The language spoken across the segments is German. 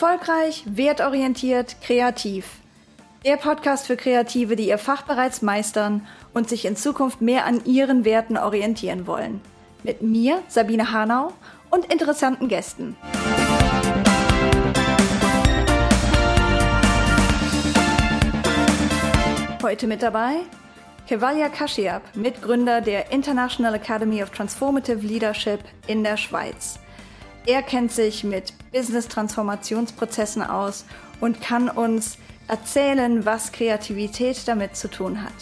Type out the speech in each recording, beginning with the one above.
Erfolgreich, wertorientiert, kreativ. Der Podcast für Kreative, die ihr Fach bereits meistern und sich in Zukunft mehr an ihren Werten orientieren wollen. Mit mir, Sabine Hanau, und interessanten Gästen. Heute mit dabei Kevalia Kashiab, Mitgründer der International Academy of Transformative Leadership in der Schweiz. Er kennt sich mit Business-Transformationsprozessen aus und kann uns erzählen, was Kreativität damit zu tun hat.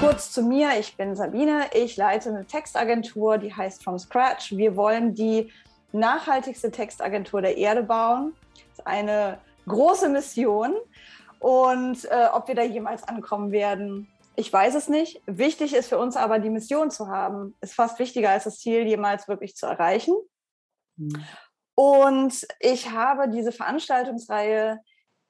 Kurz zu mir, ich bin Sabine, ich leite eine Textagentur, die heißt From Scratch. Wir wollen die nachhaltigste Textagentur der Erde bauen. Das ist eine große Mission. Und äh, ob wir da jemals ankommen werden, ich weiß es nicht. Wichtig ist für uns aber, die Mission zu haben. Ist fast wichtiger als das Ziel, jemals wirklich zu erreichen. Mhm. Und ich habe diese Veranstaltungsreihe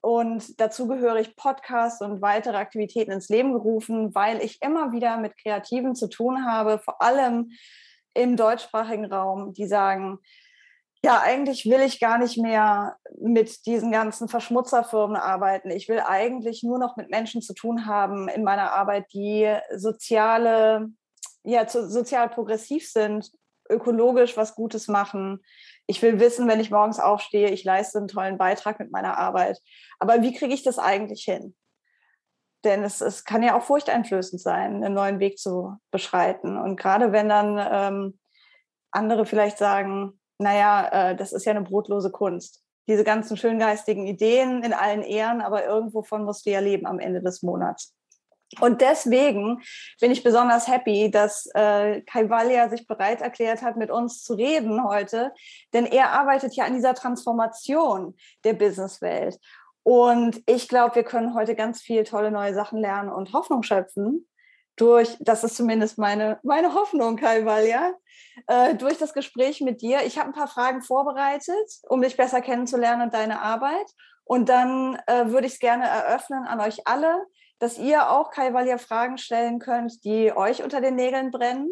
und dazu gehöre ich Podcasts und weitere Aktivitäten ins Leben gerufen, weil ich immer wieder mit Kreativen zu tun habe, vor allem im deutschsprachigen Raum, die sagen, ja, eigentlich will ich gar nicht mehr mit diesen ganzen Verschmutzerfirmen arbeiten. Ich will eigentlich nur noch mit Menschen zu tun haben in meiner Arbeit, die soziale, ja, sozial progressiv sind, ökologisch was Gutes machen. Ich will wissen, wenn ich morgens aufstehe, ich leiste einen tollen Beitrag mit meiner Arbeit. Aber wie kriege ich das eigentlich hin? Denn es, es kann ja auch furchteinflößend sein, einen neuen Weg zu beschreiten. Und gerade wenn dann ähm, andere vielleicht sagen, naja, äh, das ist ja eine brotlose Kunst. Diese ganzen schöngeistigen Ideen in allen Ehren, aber irgendwo von musst du ja leben am Ende des Monats. Und deswegen bin ich besonders happy, dass äh, Kai Wallia sich bereit erklärt hat, mit uns zu reden heute, denn er arbeitet ja an dieser Transformation der Businesswelt. Und ich glaube, wir können heute ganz viel tolle neue Sachen lernen und Hoffnung schöpfen durch, das ist zumindest meine, meine Hoffnung, Kai Walja, äh, durch das Gespräch mit dir. Ich habe ein paar Fragen vorbereitet, um dich besser kennenzulernen und deine Arbeit. Und dann äh, würde ich es gerne eröffnen an euch alle, dass ihr auch Kai Walja Fragen stellen könnt, die euch unter den Nägeln brennen.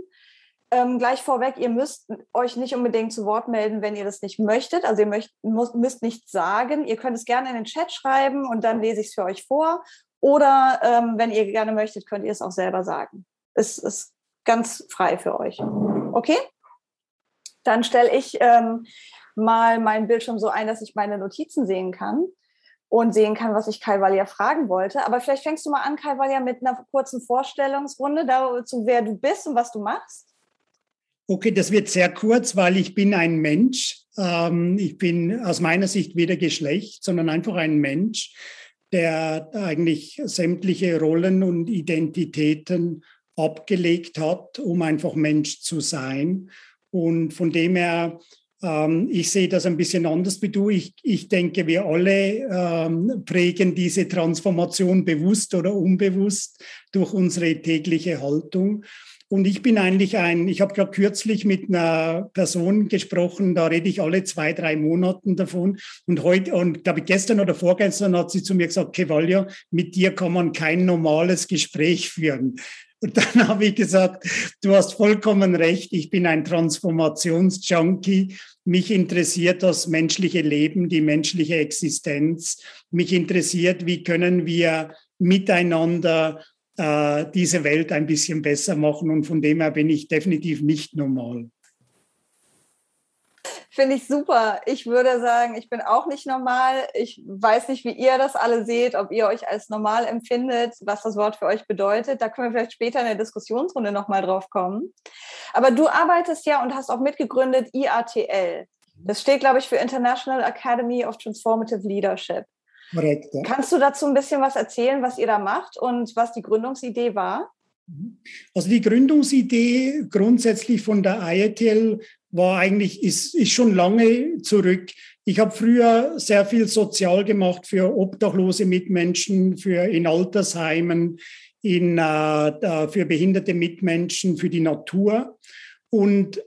Ähm, gleich vorweg, ihr müsst euch nicht unbedingt zu Wort melden, wenn ihr das nicht möchtet. Also ihr möcht, müsst, müsst nichts sagen. Ihr könnt es gerne in den Chat schreiben und dann lese ich es für euch vor. Oder ähm, wenn ihr gerne möchtet, könnt ihr es auch selber sagen. Es ist ganz frei für euch. Okay? Dann stelle ich ähm, mal meinen Bildschirm so ein, dass ich meine Notizen sehen kann und sehen kann, was ich Kai Valia fragen wollte. Aber vielleicht fängst du mal an, Kai Valia, mit einer kurzen Vorstellungsrunde dazu, wer du bist und was du machst. Okay, das wird sehr kurz, weil ich bin ein Mensch. Ähm, ich bin aus meiner Sicht weder Geschlecht, sondern einfach ein Mensch der eigentlich sämtliche Rollen und Identitäten abgelegt hat, um einfach Mensch zu sein. Und von dem her, ähm, ich sehe das ein bisschen anders wie du. Ich, ich denke, wir alle ähm, prägen diese Transformation bewusst oder unbewusst durch unsere tägliche Haltung. Und ich bin eigentlich ein, ich habe gerade kürzlich mit einer Person gesprochen, da rede ich alle zwei, drei Monate davon. Und heute, und glaube ich, gestern oder vorgestern hat sie zu mir gesagt, Kevalja, mit dir kann man kein normales Gespräch führen. Und dann habe ich gesagt, du hast vollkommen recht, ich bin ein Transformationsjunkie. Mich interessiert das menschliche Leben, die menschliche Existenz. Mich interessiert, wie können wir miteinander äh, diese Welt ein bisschen besser machen. Und von dem her bin ich definitiv nicht normal. Finde ich super. Ich würde sagen, ich bin auch nicht normal. Ich weiß nicht, wie ihr das alle seht, ob ihr euch als normal empfindet, was das Wort für euch bedeutet. Da können wir vielleicht später in der Diskussionsrunde nochmal drauf kommen. Aber du arbeitest ja und hast auch mitgegründet IATL. Das steht, glaube ich, für International Academy of Transformative Leadership. Korrekt. Ja. Kannst du dazu ein bisschen was erzählen, was ihr da macht und was die Gründungsidee war? Also die Gründungsidee grundsätzlich von der IATL war eigentlich, ist, ist schon lange zurück. Ich habe früher sehr viel sozial gemacht für obdachlose Mitmenschen, für in Altersheimen, in, äh, für behinderte Mitmenschen, für die Natur. Und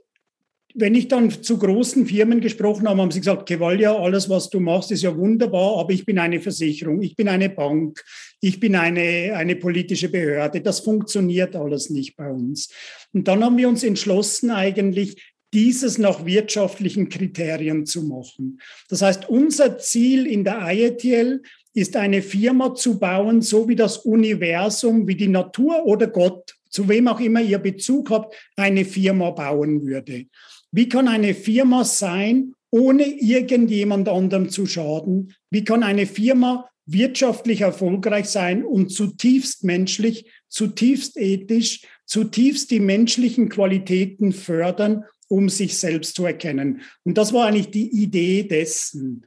wenn ich dann zu großen Firmen gesprochen habe, haben sie gesagt, Kevalja, alles, was du machst, ist ja wunderbar, aber ich bin eine Versicherung, ich bin eine Bank, ich bin eine, eine politische Behörde. Das funktioniert alles nicht bei uns. Und dann haben wir uns entschlossen, eigentlich dieses nach wirtschaftlichen Kriterien zu machen. Das heißt, unser Ziel in der IETL ist eine Firma zu bauen, so wie das Universum, wie die Natur oder Gott, zu wem auch immer ihr Bezug habt, eine Firma bauen würde. Wie kann eine Firma sein, ohne irgendjemand anderem zu schaden? Wie kann eine Firma wirtschaftlich erfolgreich sein und zutiefst menschlich, zutiefst ethisch, zutiefst die menschlichen Qualitäten fördern, um sich selbst zu erkennen? Und das war eigentlich die Idee dessen.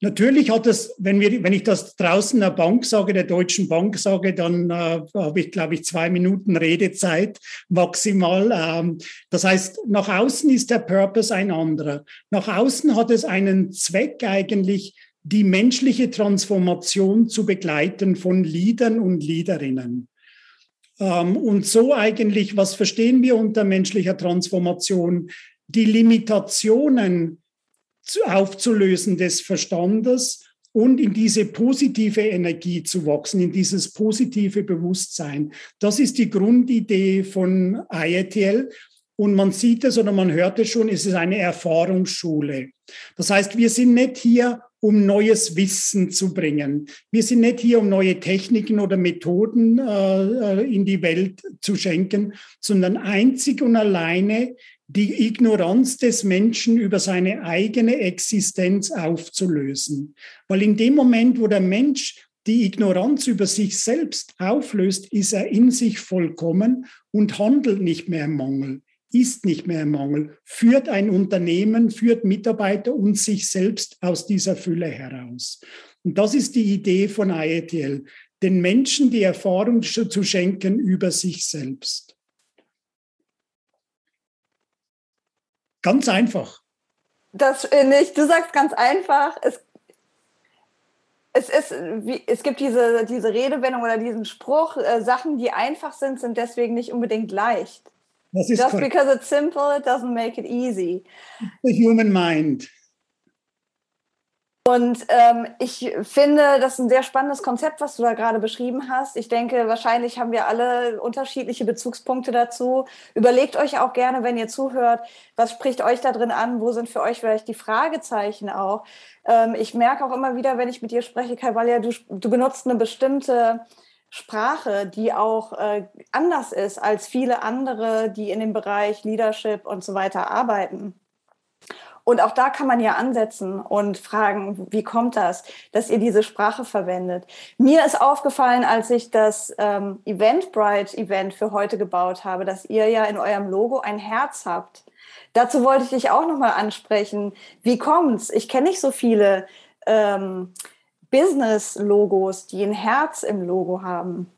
Natürlich hat es, wenn, wir, wenn ich das draußen der Bank sage, der Deutschen Bank sage, dann äh, habe ich, glaube ich, zwei Minuten Redezeit maximal. Ähm, das heißt, nach außen ist der Purpose ein anderer. Nach außen hat es einen Zweck eigentlich, die menschliche Transformation zu begleiten von Leadern und Leaderinnen. Ähm, und so eigentlich, was verstehen wir unter menschlicher Transformation? Die Limitationen, aufzulösen des Verstandes und in diese positive Energie zu wachsen, in dieses positive Bewusstsein. Das ist die Grundidee von IETL. Und man sieht es oder man hört es schon, es ist eine Erfahrungsschule. Das heißt, wir sind nicht hier, um neues Wissen zu bringen. Wir sind nicht hier, um neue Techniken oder Methoden äh, in die Welt zu schenken, sondern einzig und alleine die Ignoranz des Menschen über seine eigene Existenz aufzulösen. Weil in dem Moment, wo der Mensch die Ignoranz über sich selbst auflöst, ist er in sich vollkommen und handelt nicht mehr im Mangel, ist nicht mehr im Mangel, führt ein Unternehmen, führt Mitarbeiter und sich selbst aus dieser Fülle heraus. Und das ist die Idee von IETL, den Menschen die Erfahrung zu schenken über sich selbst. Ganz einfach. Das äh, nicht. Du sagst ganz einfach. Es, es, ist, wie, es gibt diese, diese Redewendung oder diesen Spruch, äh, Sachen, die einfach sind, sind deswegen nicht unbedingt leicht. Das ist Just correct. because it's simple, it doesn't make it easy. The human mind. Und ähm, ich finde, das ist ein sehr spannendes Konzept, was du da gerade beschrieben hast. Ich denke, wahrscheinlich haben wir alle unterschiedliche Bezugspunkte dazu. Überlegt euch auch gerne, wenn ihr zuhört, was spricht euch da drin an? Wo sind für euch vielleicht die Fragezeichen auch? Ähm, ich merke auch immer wieder, wenn ich mit dir spreche, Kai Wallia, du, du benutzt eine bestimmte Sprache, die auch äh, anders ist als viele andere, die in dem Bereich Leadership und so weiter arbeiten. Und auch da kann man ja ansetzen und fragen, wie kommt das, dass ihr diese Sprache verwendet. Mir ist aufgefallen, als ich das ähm, Eventbrite-Event für heute gebaut habe, dass ihr ja in eurem Logo ein Herz habt. Dazu wollte ich dich auch nochmal ansprechen. Wie kommt's? Ich kenne nicht so viele ähm, Business-Logos, die ein Herz im Logo haben.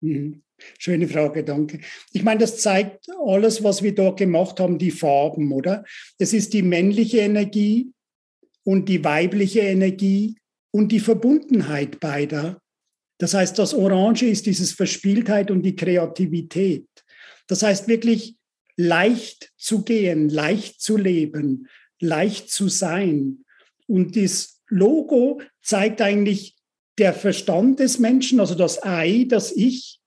Mhm. Schöne Frage, danke. Ich meine, das zeigt alles, was wir dort gemacht haben, die Farben, oder? Es ist die männliche Energie und die weibliche Energie und die Verbundenheit beider. Das heißt, das Orange ist dieses Verspieltheit und die Kreativität. Das heißt wirklich leicht zu gehen, leicht zu leben, leicht zu sein. Und das Logo zeigt eigentlich der Verstand des Menschen, also das Ei, das Ich,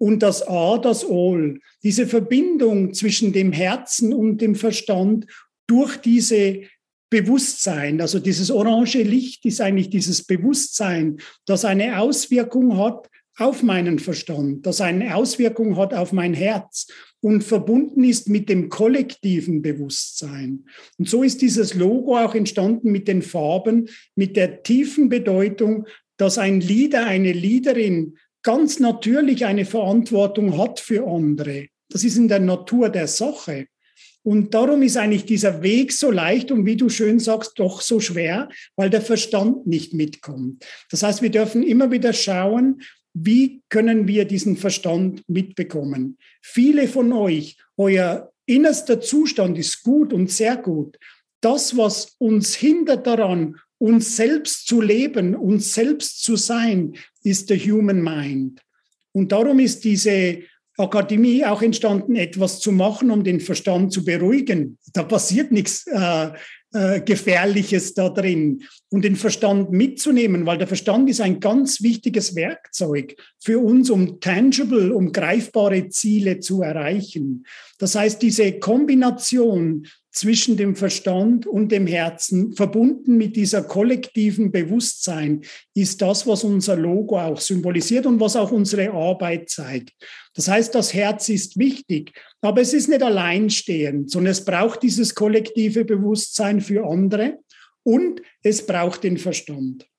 und das A, das All. Diese Verbindung zwischen dem Herzen und dem Verstand durch diese Bewusstsein, also dieses orange Licht ist eigentlich dieses Bewusstsein, das eine Auswirkung hat auf meinen Verstand, das eine Auswirkung hat auf mein Herz und verbunden ist mit dem kollektiven Bewusstsein. Und so ist dieses Logo auch entstanden mit den Farben, mit der tiefen Bedeutung, dass ein Leader, eine Leaderin ganz natürlich eine Verantwortung hat für andere. Das ist in der Natur der Sache. Und darum ist eigentlich dieser Weg so leicht und wie du schön sagst, doch so schwer, weil der Verstand nicht mitkommt. Das heißt, wir dürfen immer wieder schauen, wie können wir diesen Verstand mitbekommen. Viele von euch, euer innerster Zustand ist gut und sehr gut. Das, was uns hindert daran, uns selbst zu leben, uns selbst zu sein, ist der Human Mind. Und darum ist diese Akademie auch entstanden, etwas zu machen, um den Verstand zu beruhigen. Da passiert nichts äh, äh, Gefährliches da drin. Und den Verstand mitzunehmen, weil der Verstand ist ein ganz wichtiges Werkzeug für uns, um tangible, um greifbare Ziele zu erreichen. Das heißt, diese Kombination zwischen dem Verstand und dem Herzen, verbunden mit dieser kollektiven Bewusstsein, ist das, was unser Logo auch symbolisiert und was auch unsere Arbeit zeigt. Das heißt, das Herz ist wichtig, aber es ist nicht alleinstehend, sondern es braucht dieses kollektive Bewusstsein für andere und es braucht den Verstand.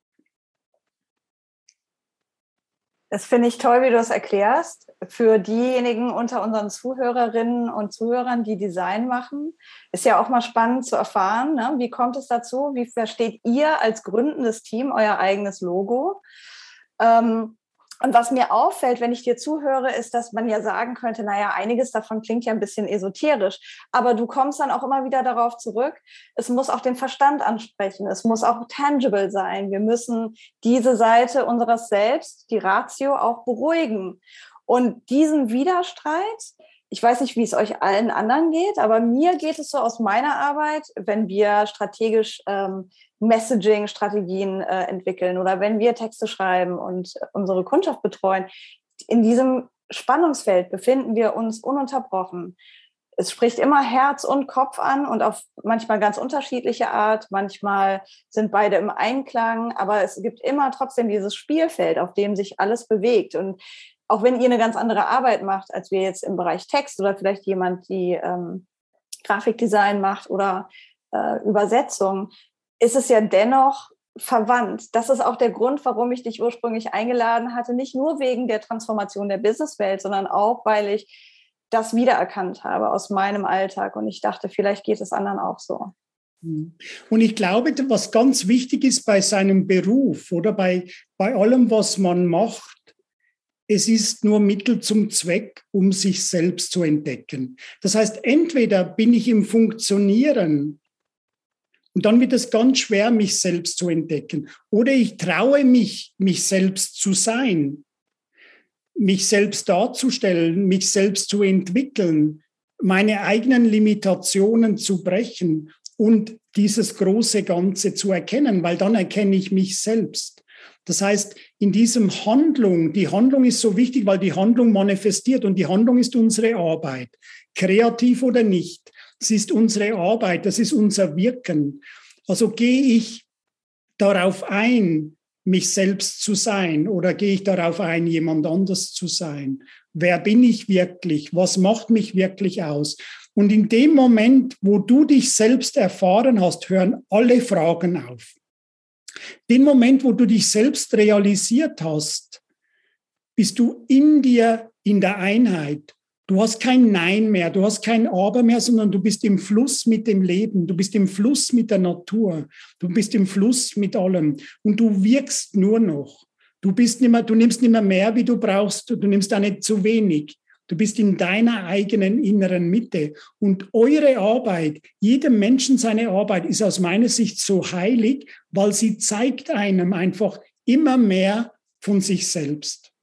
Das finde ich toll, wie du das erklärst. Für diejenigen unter unseren Zuhörerinnen und Zuhörern, die Design machen, ist ja auch mal spannend zu erfahren, ne? wie kommt es dazu? Wie versteht ihr als gründendes Team euer eigenes Logo? Ähm, und was mir auffällt, wenn ich dir zuhöre, ist, dass man ja sagen könnte, naja, einiges davon klingt ja ein bisschen esoterisch, aber du kommst dann auch immer wieder darauf zurück, es muss auch den Verstand ansprechen, es muss auch tangible sein. Wir müssen diese Seite unseres Selbst, die Ratio, auch beruhigen. Und diesen Widerstreit, ich weiß nicht, wie es euch allen anderen geht, aber mir geht es so aus meiner Arbeit, wenn wir strategisch ähm, Messaging-Strategien äh, entwickeln oder wenn wir Texte schreiben und unsere Kundschaft betreuen. In diesem Spannungsfeld befinden wir uns ununterbrochen. Es spricht immer Herz und Kopf an und auf manchmal ganz unterschiedliche Art. Manchmal sind beide im Einklang, aber es gibt immer trotzdem dieses Spielfeld, auf dem sich alles bewegt. Und auch wenn ihr eine ganz andere Arbeit macht, als wir jetzt im Bereich Text oder vielleicht jemand, die ähm, Grafikdesign macht oder äh, Übersetzung, ist es ja dennoch verwandt. Das ist auch der Grund, warum ich dich ursprünglich eingeladen hatte, nicht nur wegen der Transformation der Businesswelt, sondern auch, weil ich das wiedererkannt habe aus meinem Alltag und ich dachte, vielleicht geht es anderen auch so. Und ich glaube, was ganz wichtig ist bei seinem Beruf oder bei, bei allem, was man macht, es ist nur Mittel zum Zweck, um sich selbst zu entdecken. Das heißt, entweder bin ich im Funktionieren und dann wird es ganz schwer, mich selbst zu entdecken. Oder ich traue mich, mich selbst zu sein, mich selbst darzustellen, mich selbst zu entwickeln, meine eigenen Limitationen zu brechen und dieses große Ganze zu erkennen, weil dann erkenne ich mich selbst. Das heißt, in diesem Handlung, die Handlung ist so wichtig, weil die Handlung manifestiert und die Handlung ist unsere Arbeit, kreativ oder nicht. Es ist unsere Arbeit, das ist unser Wirken. Also gehe ich darauf ein, mich selbst zu sein oder gehe ich darauf ein, jemand anders zu sein? Wer bin ich wirklich? Was macht mich wirklich aus? Und in dem Moment, wo du dich selbst erfahren hast, hören alle Fragen auf. Den Moment, wo du dich selbst realisiert hast, bist du in dir in der Einheit. Du hast kein Nein mehr, du hast kein Aber mehr, sondern du bist im Fluss mit dem Leben, du bist im Fluss mit der Natur, du bist im Fluss mit allem und du wirkst nur noch. Du bist nicht mehr, du nimmst nicht mehr mehr, wie du brauchst, du nimmst auch nicht zu wenig. Du bist in deiner eigenen inneren Mitte. Und eure Arbeit, jedem Menschen seine Arbeit ist aus meiner Sicht so heilig, weil sie zeigt einem einfach immer mehr von sich selbst.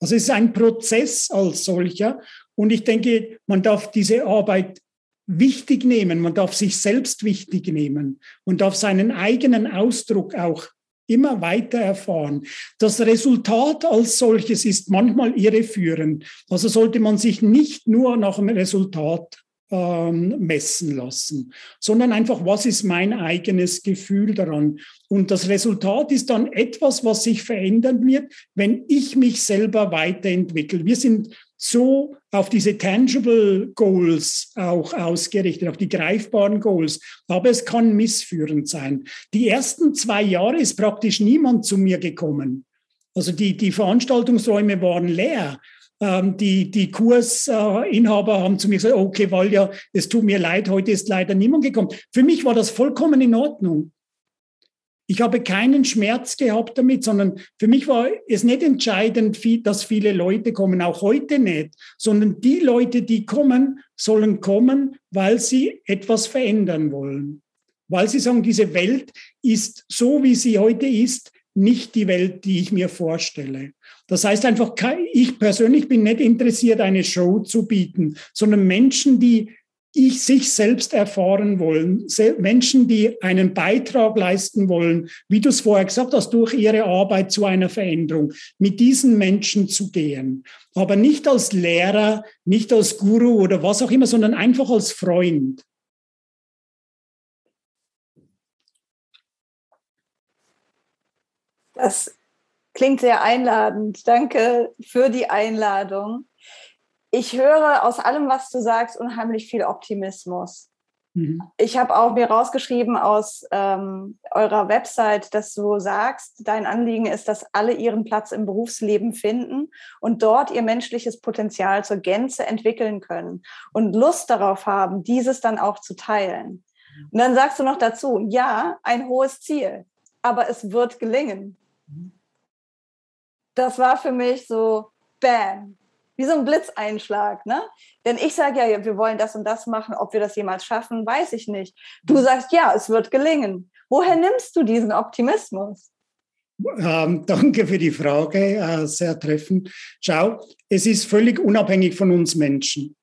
Also es ist ein Prozess als solcher. Und ich denke, man darf diese Arbeit wichtig nehmen, man darf sich selbst wichtig nehmen, man darf seinen eigenen Ausdruck auch immer weiter erfahren. Das Resultat als solches ist manchmal irreführend. Also sollte man sich nicht nur nach dem Resultat ähm, messen lassen, sondern einfach, was ist mein eigenes Gefühl daran? Und das Resultat ist dann etwas, was sich verändern wird, wenn ich mich selber weiterentwickle. Wir sind so auf diese tangible Goals auch ausgerichtet, auf die greifbaren Goals. Aber es kann missführend sein. Die ersten zwei Jahre ist praktisch niemand zu mir gekommen. Also die, die Veranstaltungsräume waren leer. Ähm, die, die Kursinhaber haben zu mir gesagt, okay, Valja, es tut mir leid, heute ist leider niemand gekommen. Für mich war das vollkommen in Ordnung. Ich habe keinen Schmerz gehabt damit, sondern für mich war es nicht entscheidend, dass viele Leute kommen, auch heute nicht, sondern die Leute, die kommen, sollen kommen, weil sie etwas verändern wollen. Weil sie sagen, diese Welt ist so, wie sie heute ist, nicht die Welt, die ich mir vorstelle. Das heißt einfach, ich persönlich bin nicht interessiert, eine Show zu bieten, sondern Menschen, die ich sich selbst erfahren wollen, Menschen, die einen Beitrag leisten wollen, wie du es vorher gesagt hast, durch ihre Arbeit zu einer Veränderung, mit diesen Menschen zu gehen. Aber nicht als Lehrer, nicht als Guru oder was auch immer, sondern einfach als Freund. Das klingt sehr einladend. Danke für die Einladung ich höre aus allem, was du sagst, unheimlich viel Optimismus. Mhm. Ich habe auch mir rausgeschrieben aus ähm, eurer Website, dass du sagst, dein Anliegen ist, dass alle ihren Platz im Berufsleben finden und dort ihr menschliches Potenzial zur Gänze entwickeln können und Lust darauf haben, dieses dann auch zu teilen. Und dann sagst du noch dazu, ja, ein hohes Ziel, aber es wird gelingen. Mhm. Das war für mich so, bam, wie so ein Blitzeinschlag, ne? Denn ich sage ja, wir wollen das und das machen, ob wir das jemals schaffen, weiß ich nicht. Du sagst, ja, es wird gelingen. Woher nimmst du diesen Optimismus? Ähm, danke für die Frage, äh, sehr treffend. Schau, es ist völlig unabhängig von uns Menschen.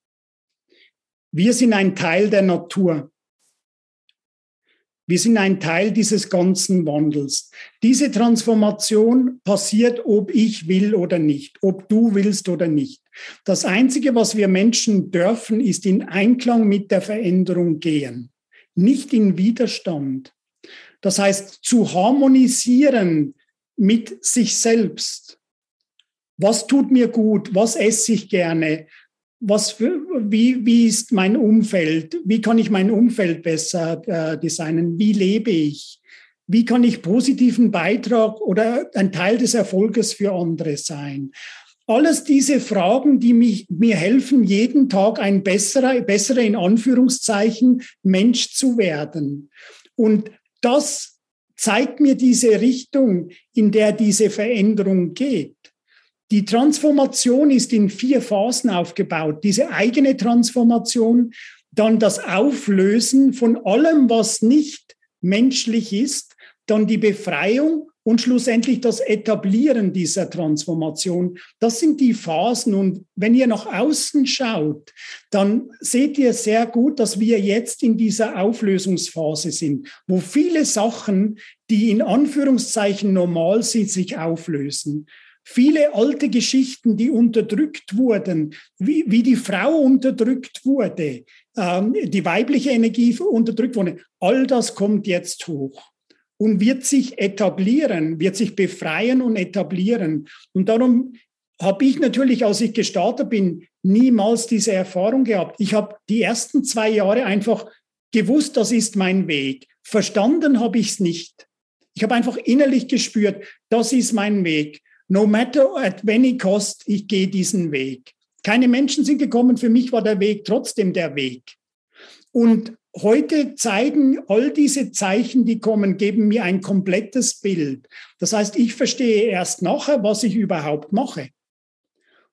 Wir sind ein Teil der Natur. Wir sind ein Teil dieses ganzen Wandels. Diese Transformation passiert, ob ich will oder nicht, ob du willst oder nicht. Das Einzige, was wir Menschen dürfen, ist in Einklang mit der Veränderung gehen, nicht in Widerstand. Das heißt, zu harmonisieren mit sich selbst. Was tut mir gut? Was esse ich gerne? Was für, wie, wie ist mein Umfeld? Wie kann ich mein Umfeld besser äh, designen? Wie lebe ich? Wie kann ich positiven Beitrag oder ein Teil des Erfolges für andere sein? Alles diese Fragen, die mich, mir helfen, jeden Tag ein besserer, besserer in Anführungszeichen Mensch zu werden. Und das zeigt mir diese Richtung, in der diese Veränderung geht. Die Transformation ist in vier Phasen aufgebaut. Diese eigene Transformation, dann das Auflösen von allem, was nicht menschlich ist, dann die Befreiung und schlussendlich das Etablieren dieser Transformation. Das sind die Phasen. Und wenn ihr nach außen schaut, dann seht ihr sehr gut, dass wir jetzt in dieser Auflösungsphase sind, wo viele Sachen, die in Anführungszeichen normal sind, sich auflösen. Viele alte Geschichten, die unterdrückt wurden, wie, wie die Frau unterdrückt wurde, ähm, die weibliche Energie unterdrückt wurde, all das kommt jetzt hoch und wird sich etablieren, wird sich befreien und etablieren. Und darum habe ich natürlich, als ich gestartet bin, niemals diese Erfahrung gehabt. Ich habe die ersten zwei Jahre einfach gewusst, das ist mein Weg. Verstanden habe ich es nicht. Ich habe einfach innerlich gespürt, das ist mein Weg no matter at any cost, ich gehe diesen Weg. Keine Menschen sind gekommen, für mich war der Weg trotzdem der Weg. Und heute zeigen all diese Zeichen, die kommen, geben mir ein komplettes Bild. Das heißt, ich verstehe erst nachher, was ich überhaupt mache.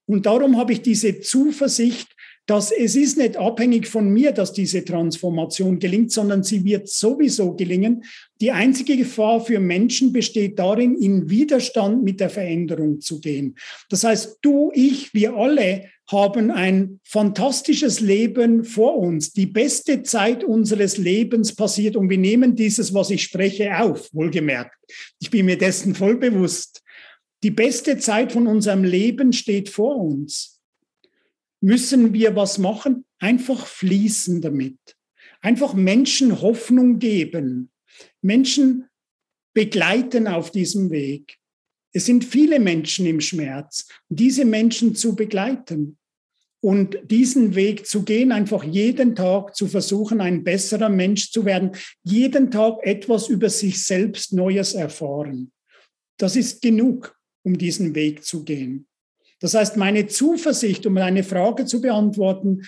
Und darum habe ich diese Zuversicht, dass es ist nicht abhängig von mir, dass diese Transformation gelingt, sondern sie wird sowieso gelingen. Die einzige Gefahr für Menschen besteht darin, in Widerstand mit der Veränderung zu gehen. Das heißt, du, ich, wir alle haben ein fantastisches Leben vor uns. Die beste Zeit unseres Lebens passiert und wir nehmen dieses, was ich spreche, auf, wohlgemerkt. Ich bin mir dessen voll bewusst. Die beste Zeit von unserem Leben steht vor uns müssen wir was machen? Einfach fließen damit. Einfach Menschen Hoffnung geben. Menschen begleiten auf diesem Weg. Es sind viele Menschen im Schmerz. Diese Menschen zu begleiten und diesen Weg zu gehen, einfach jeden Tag zu versuchen, ein besserer Mensch zu werden, jeden Tag etwas über sich selbst Neues erfahren. Das ist genug, um diesen Weg zu gehen. Das heißt, meine Zuversicht, um eine Frage zu beantworten,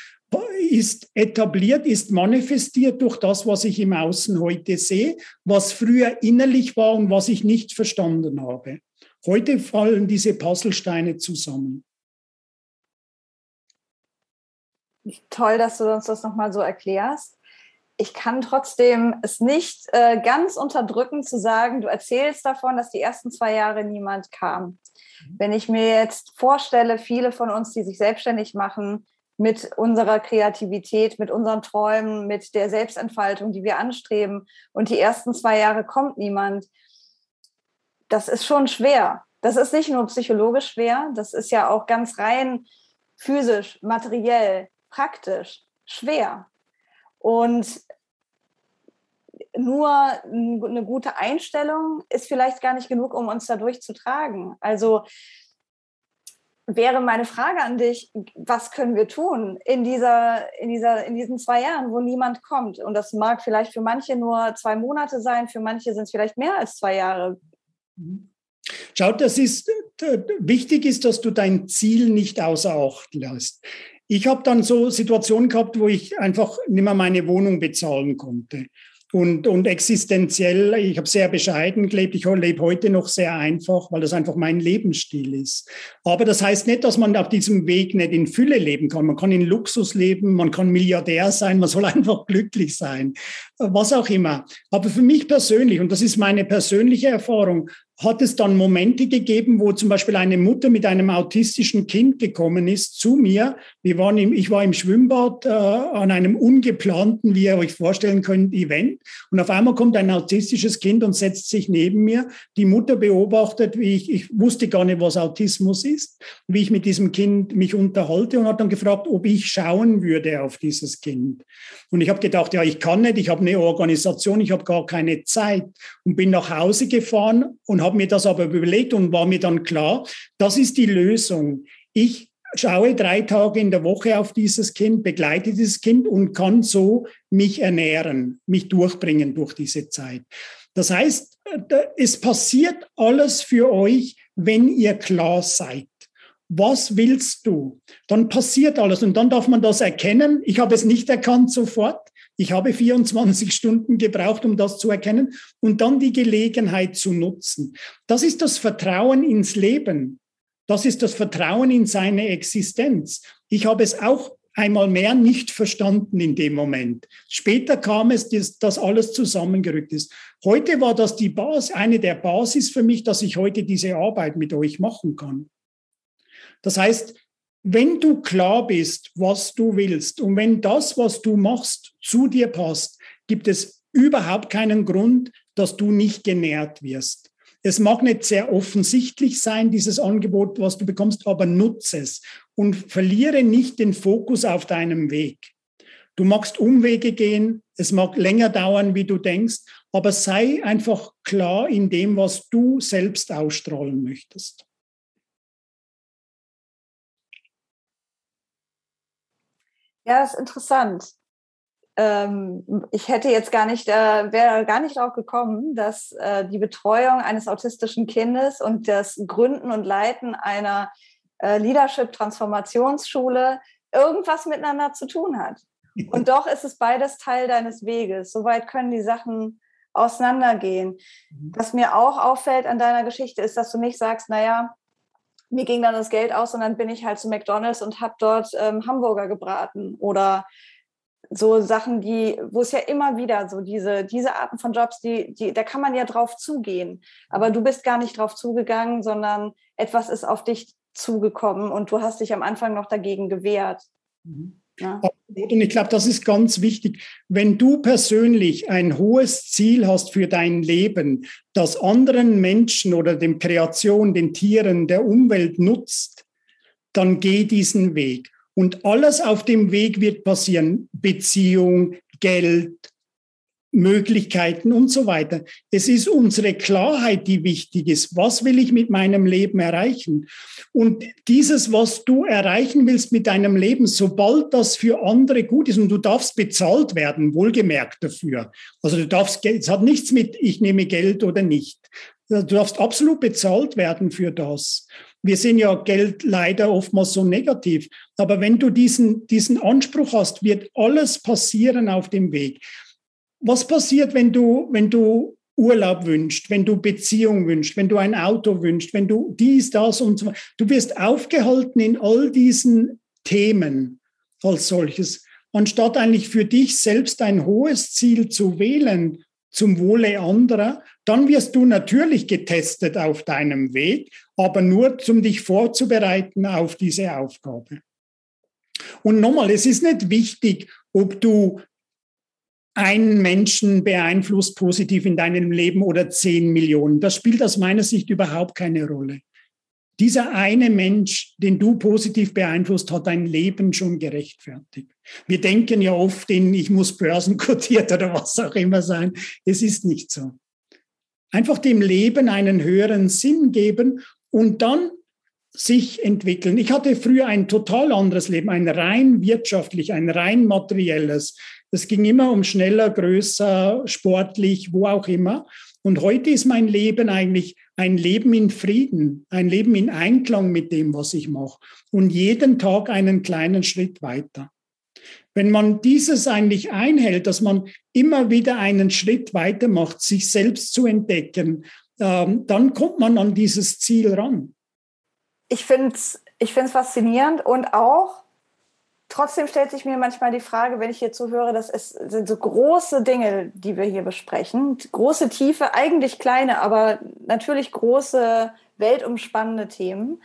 ist etabliert, ist manifestiert durch das, was ich im Außen heute sehe, was früher innerlich war und was ich nicht verstanden habe. Heute fallen diese Puzzlesteine zusammen. Toll, dass du uns das nochmal so erklärst. ich kann trotzdem es nicht äh, ganz unterdrücken zu sagen, du erzählst davon, dass die ersten zwei Jahre niemand kam. Mhm. Wenn ich mir jetzt vorstelle, viele von uns, die sich selbstständig machen, mit unserer Kreativität, mit unseren Träumen, mit der Selbstentfaltung, die wir anstreben. Und die ersten zwei Jahre kommt niemand. Das ist schon schwer. Das ist nicht nur psychologisch schwer, das ist ja auch ganz rein physisch, materiell, praktisch schwer. Und nur eine gute Einstellung ist vielleicht gar nicht genug, um uns dadurch zu tragen. Also wäre meine Frage an dich, was können wir tun in, dieser, in, dieser, in diesen zwei Jahren, wo niemand kommt? Und das mag vielleicht für manche nur zwei Monate sein, für manche sind es vielleicht mehr als zwei Jahre. Schau, das ist wichtig ist, dass du dein Ziel nicht außer Acht lässt. Ich habe dann so Situationen gehabt, wo ich einfach nicht mehr meine Wohnung bezahlen konnte und, und existenziell, ich habe sehr bescheiden gelebt, ich lebe heute noch sehr einfach, weil das einfach mein Lebensstil ist. Aber das heißt nicht, dass man auf diesem Weg nicht in Fülle leben kann. Man kann in Luxus leben, man kann Milliardär sein, man soll einfach glücklich sein, was auch immer. Aber für mich persönlich, und das ist meine persönliche Erfahrung, hat es dann Momente gegeben, wo zum Beispiel eine Mutter mit einem autistischen Kind gekommen ist zu mir. Wir waren im, ich war im Schwimmbad äh, an einem ungeplanten, wie ihr euch vorstellen könnt, Event. Und auf einmal kommt ein autistisches Kind und setzt sich neben mir. Die Mutter beobachtet, wie ich, ich wusste gar nicht, was Autismus ist, wie ich mit diesem Kind mich unterhalte und hat dann gefragt, ob ich schauen würde auf dieses Kind. Und ich habe gedacht, ja, ich kann nicht, ich habe eine Organisation, ich habe gar keine Zeit und bin nach Hause gefahren und habe habe mir das aber überlegt und war mir dann klar, das ist die Lösung. Ich schaue drei Tage in der Woche auf dieses Kind, begleite dieses Kind und kann so mich ernähren, mich durchbringen durch diese Zeit. Das heißt, es passiert alles für euch, wenn ihr klar seid. Was willst du? Dann passiert alles und dann darf man das erkennen. Ich habe es nicht erkannt sofort. Ich habe 24 Stunden gebraucht, um das zu erkennen und dann die Gelegenheit zu nutzen. Das ist das Vertrauen ins Leben. Das ist das Vertrauen in seine Existenz. Ich habe es auch einmal mehr nicht verstanden in dem Moment. Später kam es, dass das alles zusammengerückt ist. Heute war das die Basis, eine der Basis für mich, dass ich heute diese Arbeit mit euch machen kann. Das heißt, wenn du klar bist, was du willst und wenn das, was du machst, zu dir passt, gibt es überhaupt keinen Grund, dass du nicht genährt wirst. Es mag nicht sehr offensichtlich sein, dieses Angebot, was du bekommst, aber nutze es und verliere nicht den Fokus auf deinem Weg. Du magst Umwege gehen, es mag länger dauern, wie du denkst, aber sei einfach klar in dem, was du selbst ausstrahlen möchtest. Ja, das ist interessant. Ähm, ich hätte jetzt gar nicht, äh, wäre gar nicht darauf gekommen, dass äh, die Betreuung eines autistischen Kindes und das Gründen und Leiten einer äh, Leadership-Transformationsschule irgendwas miteinander zu tun hat. Und doch ist es beides Teil deines Weges. Soweit können die Sachen auseinandergehen. Mhm. Was mir auch auffällt an deiner Geschichte ist, dass du nicht sagst, naja, mir ging dann das Geld aus und dann bin ich halt zu McDonald's und habe dort ähm, Hamburger gebraten oder so Sachen, die, wo es ja immer wieder so diese, diese Arten von Jobs, die, die, da kann man ja drauf zugehen. Aber du bist gar nicht drauf zugegangen, sondern etwas ist auf dich zugekommen und du hast dich am Anfang noch dagegen gewehrt. Mhm. Ja. Und ich glaube, das ist ganz wichtig. Wenn du persönlich ein hohes Ziel hast für dein Leben, das anderen Menschen oder dem Kreation, den Tieren, der Umwelt nutzt, dann geh diesen Weg. Und alles auf dem Weg wird passieren. Beziehung, Geld, Möglichkeiten und so weiter. Es ist unsere Klarheit, die wichtig ist. Was will ich mit meinem Leben erreichen? Und dieses, was du erreichen willst mit deinem Leben, sobald das für andere gut ist und du darfst bezahlt werden, wohlgemerkt dafür. Also du darfst, es hat nichts mit, ich nehme Geld oder nicht. Du darfst absolut bezahlt werden für das. Wir sehen ja Geld leider oftmals so negativ. Aber wenn du diesen, diesen Anspruch hast, wird alles passieren auf dem Weg. Was passiert, wenn du, wenn du Urlaub wünschst, wenn du Beziehung wünschst, wenn du ein Auto wünschst, wenn du dies, das und so weiter? Du wirst aufgehalten in all diesen Themen als solches. anstatt eigentlich für dich selbst ein hohes Ziel zu wählen zum Wohle anderer, dann wirst du natürlich getestet auf deinem Weg, aber nur zum dich vorzubereiten auf diese Aufgabe. Und nochmal, es ist nicht wichtig, ob du einen Menschen beeinflusst positiv in deinem Leben oder zehn Millionen. Das spielt aus meiner Sicht überhaupt keine Rolle. Dieser eine Mensch, den du positiv beeinflusst, hat dein Leben schon gerechtfertigt. Wir denken ja oft in, ich muss börsenkotiert oder was auch immer sein. Es ist nicht so. Einfach dem Leben einen höheren Sinn geben und dann sich entwickeln. Ich hatte früher ein total anderes Leben, ein rein wirtschaftlich, ein rein materielles. Es ging immer um schneller, größer, sportlich, wo auch immer. Und heute ist mein Leben eigentlich ein Leben in Frieden, ein Leben in Einklang mit dem, was ich mache und jeden Tag einen kleinen Schritt weiter. Wenn man dieses eigentlich einhält, dass man immer wieder einen Schritt weiter macht, sich selbst zu entdecken, ähm, dann kommt man an dieses Ziel ran. Ich finde es ich find's faszinierend und auch Trotzdem stellt sich mir manchmal die Frage, wenn ich hier zuhöre, dass es sind so große Dinge, die wir hier besprechen, große Tiefe, eigentlich kleine, aber natürlich große, weltumspannende Themen.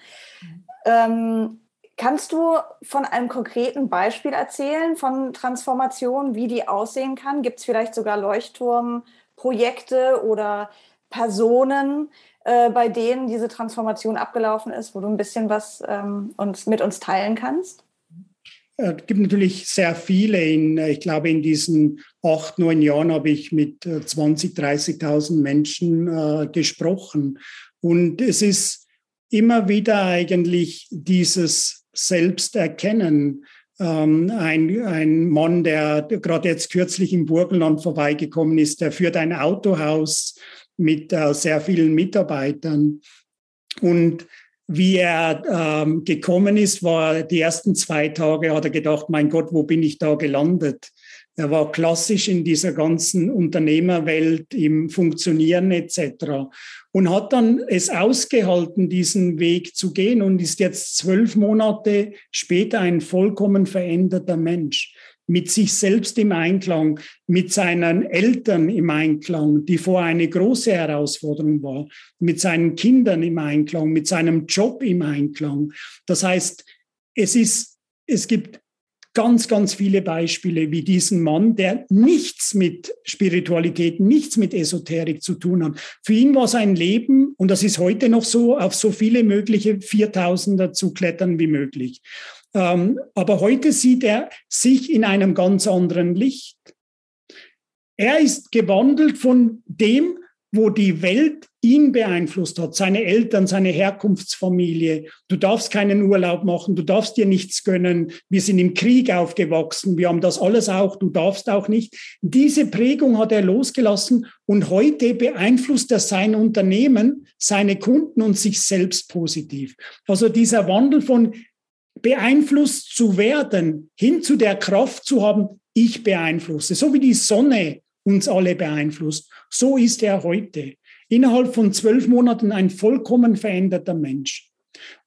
Ähm, kannst du von einem konkreten Beispiel erzählen von Transformation, wie die aussehen kann? Gibt es vielleicht sogar Leuchtturmprojekte oder Personen, äh, bei denen diese Transformation abgelaufen ist, wo du ein bisschen was ähm, uns, mit uns teilen kannst? Es äh, gibt natürlich sehr viele. In, äh, ich glaube, in diesen acht, neun Jahren habe ich mit 20, äh, 30.000 Menschen äh, gesprochen. Und es ist immer wieder eigentlich dieses Selbsterkennen. Ähm, ein, ein Mann, der gerade jetzt kürzlich im Burgenland vorbeigekommen ist, der führt ein Autohaus mit äh, sehr vielen Mitarbeitern. Und wie er ähm, gekommen ist, war die ersten zwei Tage, hat er gedacht, mein Gott, wo bin ich da gelandet? Er war klassisch in dieser ganzen Unternehmerwelt, im Funktionieren etc. Und hat dann es ausgehalten, diesen Weg zu gehen und ist jetzt zwölf Monate später ein vollkommen veränderter Mensch mit sich selbst im Einklang, mit seinen Eltern im Einklang, die vor eine große Herausforderung war, mit seinen Kindern im Einklang, mit seinem Job im Einklang. Das heißt, es ist, es gibt ganz, ganz viele Beispiele wie diesen Mann, der nichts mit Spiritualität, nichts mit Esoterik zu tun hat. Für ihn war sein Leben, und das ist heute noch so, auf so viele mögliche Viertausender zu klettern wie möglich. Ähm, aber heute sieht er sich in einem ganz anderen Licht. Er ist gewandelt von dem, wo die Welt ihn beeinflusst hat, seine Eltern, seine Herkunftsfamilie. Du darfst keinen Urlaub machen, du darfst dir nichts gönnen. Wir sind im Krieg aufgewachsen, wir haben das alles auch, du darfst auch nicht. Diese Prägung hat er losgelassen und heute beeinflusst er sein Unternehmen, seine Kunden und sich selbst positiv. Also dieser Wandel von beeinflusst zu werden, hin zu der Kraft zu haben, ich beeinflusse. So wie die Sonne uns alle beeinflusst, so ist er heute. Innerhalb von zwölf Monaten ein vollkommen veränderter Mensch.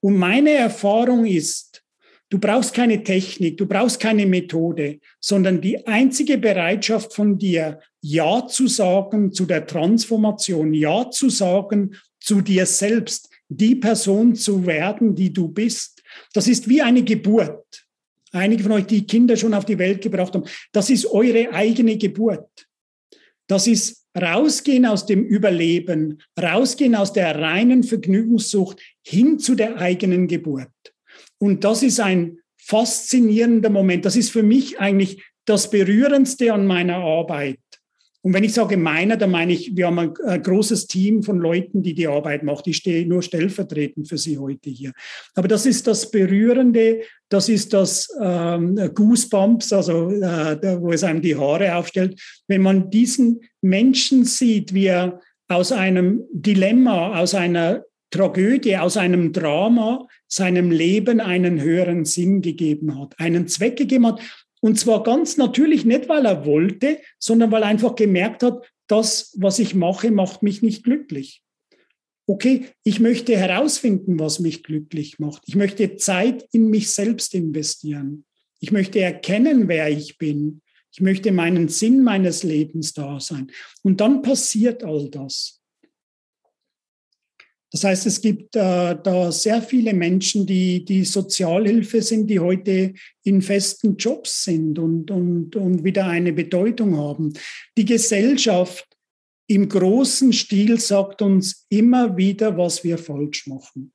Und meine Erfahrung ist, du brauchst keine Technik, du brauchst keine Methode, sondern die einzige Bereitschaft von dir, Ja zu sagen zu der Transformation, Ja zu sagen zu dir selbst, die Person zu werden, die du bist. Das ist wie eine Geburt. Einige von euch, die Kinder schon auf die Welt gebracht haben, das ist eure eigene Geburt. Das ist rausgehen aus dem Überleben, rausgehen aus der reinen Vergnügungssucht hin zu der eigenen Geburt. Und das ist ein faszinierender Moment. Das ist für mich eigentlich das Berührendste an meiner Arbeit. Und wenn ich sage meiner, dann meine ich, wir haben ein, ein, großes Team von Leuten, die die Arbeit macht. Ich stehe nur stellvertretend für Sie heute hier. Aber das ist das Berührende, das ist das ähm, Goosebumps, also äh, wo es einem die Haare aufstellt. Wenn man diesen Menschen sieht, wie er aus einem Dilemma, aus einer Tragödie, aus einem Drama seinem Leben einen höheren Sinn gegeben hat, einen Zweck gegeben hat und zwar ganz natürlich nicht, weil er wollte, sondern weil er einfach gemerkt hat, das, was ich mache, macht mich nicht glücklich. Okay, ich möchte herausfinden, was mich glücklich macht. Ich möchte Zeit in mich selbst investieren. Ich möchte erkennen, wer ich bin. Ich möchte meinen Sinn meines Lebens da sein. Und dann passiert all das. Das heißt, es gibt äh, da sehr viele Menschen, die, die Sozialhilfe sind, die heute in festen Jobs sind und, und, und wieder eine Bedeutung haben. Die Gesellschaft im großen Stil sagt uns immer wieder, was wir falsch machen.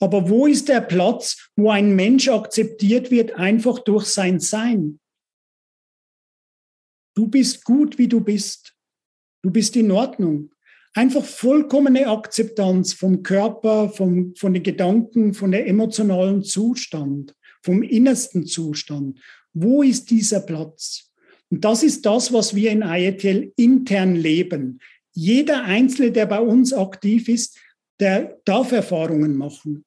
Aber wo ist der Platz, wo ein Mensch akzeptiert wird, einfach durch sein Sein? Du bist gut, wie du bist. Du bist in Ordnung einfach vollkommene Akzeptanz vom Körper, vom, von den Gedanken, von der emotionalen Zustand, vom innersten Zustand. Wo ist dieser Platz? Und das ist das, was wir in IETL intern leben. Jeder Einzelne, der bei uns aktiv ist, der darf Erfahrungen machen.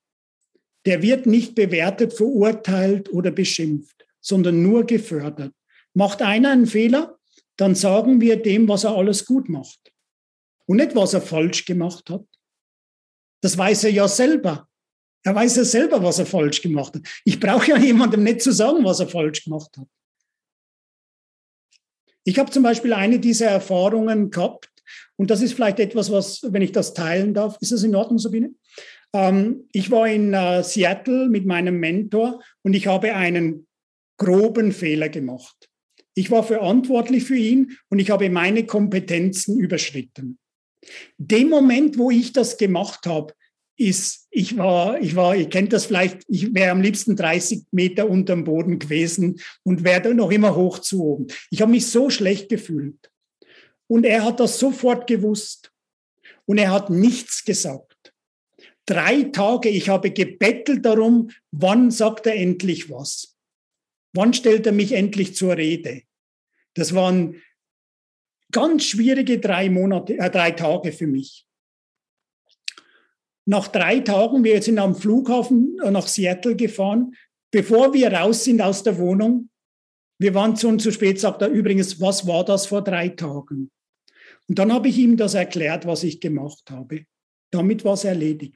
Der wird nicht bewertet, verurteilt oder beschimpft, sondern nur gefördert. Macht einer einen Fehler, dann sagen wir dem, was er alles gut macht und nicht, was er falsch gemacht hat. Das weiß er ja selber. Er weiß ja selber, was er falsch gemacht hat. Ich brauche ja jemandem nicht zu sagen, was er falsch gemacht hat. Ich habe zum Beispiel eine dieser Erfahrungen gehabt und das ist vielleicht etwas, was, wenn ich das teilen darf, ist das in Ordnung, Sabine? Ähm, ich war in äh, Seattle mit meinem Mentor und ich habe einen groben Fehler gemacht. Ich war verantwortlich für ihn und ich habe meine Kompetenzen überschritten. Dem Moment, wo ich das gemacht habe, ist, ich war, ich war, ihr kennt das vielleicht, ich wäre am liebsten 30 Meter unterm Boden gewesen und wäre noch immer hoch zu oben. Ich habe mich so schlecht gefühlt. Und er hat das sofort gewusst. Und er hat nichts gesagt. Drei Tage, ich habe gebettelt darum, wann sagt er endlich was? Wann stellt er mich endlich zur Rede? Das waren ganz schwierige drei Monate, äh, drei Tage für mich. Nach drei Tagen, wir sind am Flughafen äh, nach Seattle gefahren, bevor wir raus sind aus der Wohnung, wir waren schon zu spät, sagt er übrigens, was war das vor drei Tagen? Und dann habe ich ihm das erklärt, was ich gemacht habe. Damit war es erledigt.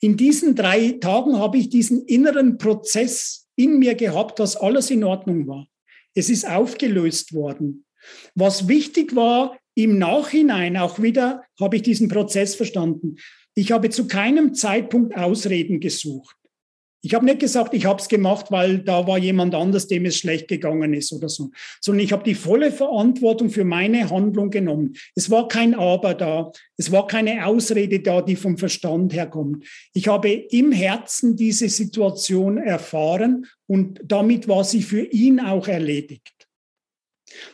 In diesen drei Tagen habe ich diesen inneren Prozess in mir gehabt, dass alles in Ordnung war. Es ist aufgelöst worden. Was wichtig war, im Nachhinein auch wieder habe ich diesen Prozess verstanden. Ich habe zu keinem Zeitpunkt Ausreden gesucht. Ich habe nicht gesagt, ich habe es gemacht, weil da war jemand anders, dem es schlecht gegangen ist oder so, sondern ich habe die volle Verantwortung für meine Handlung genommen. Es war kein Aber da, es war keine Ausrede da, die vom Verstand herkommt. Ich habe im Herzen diese Situation erfahren und damit war sie für ihn auch erledigt.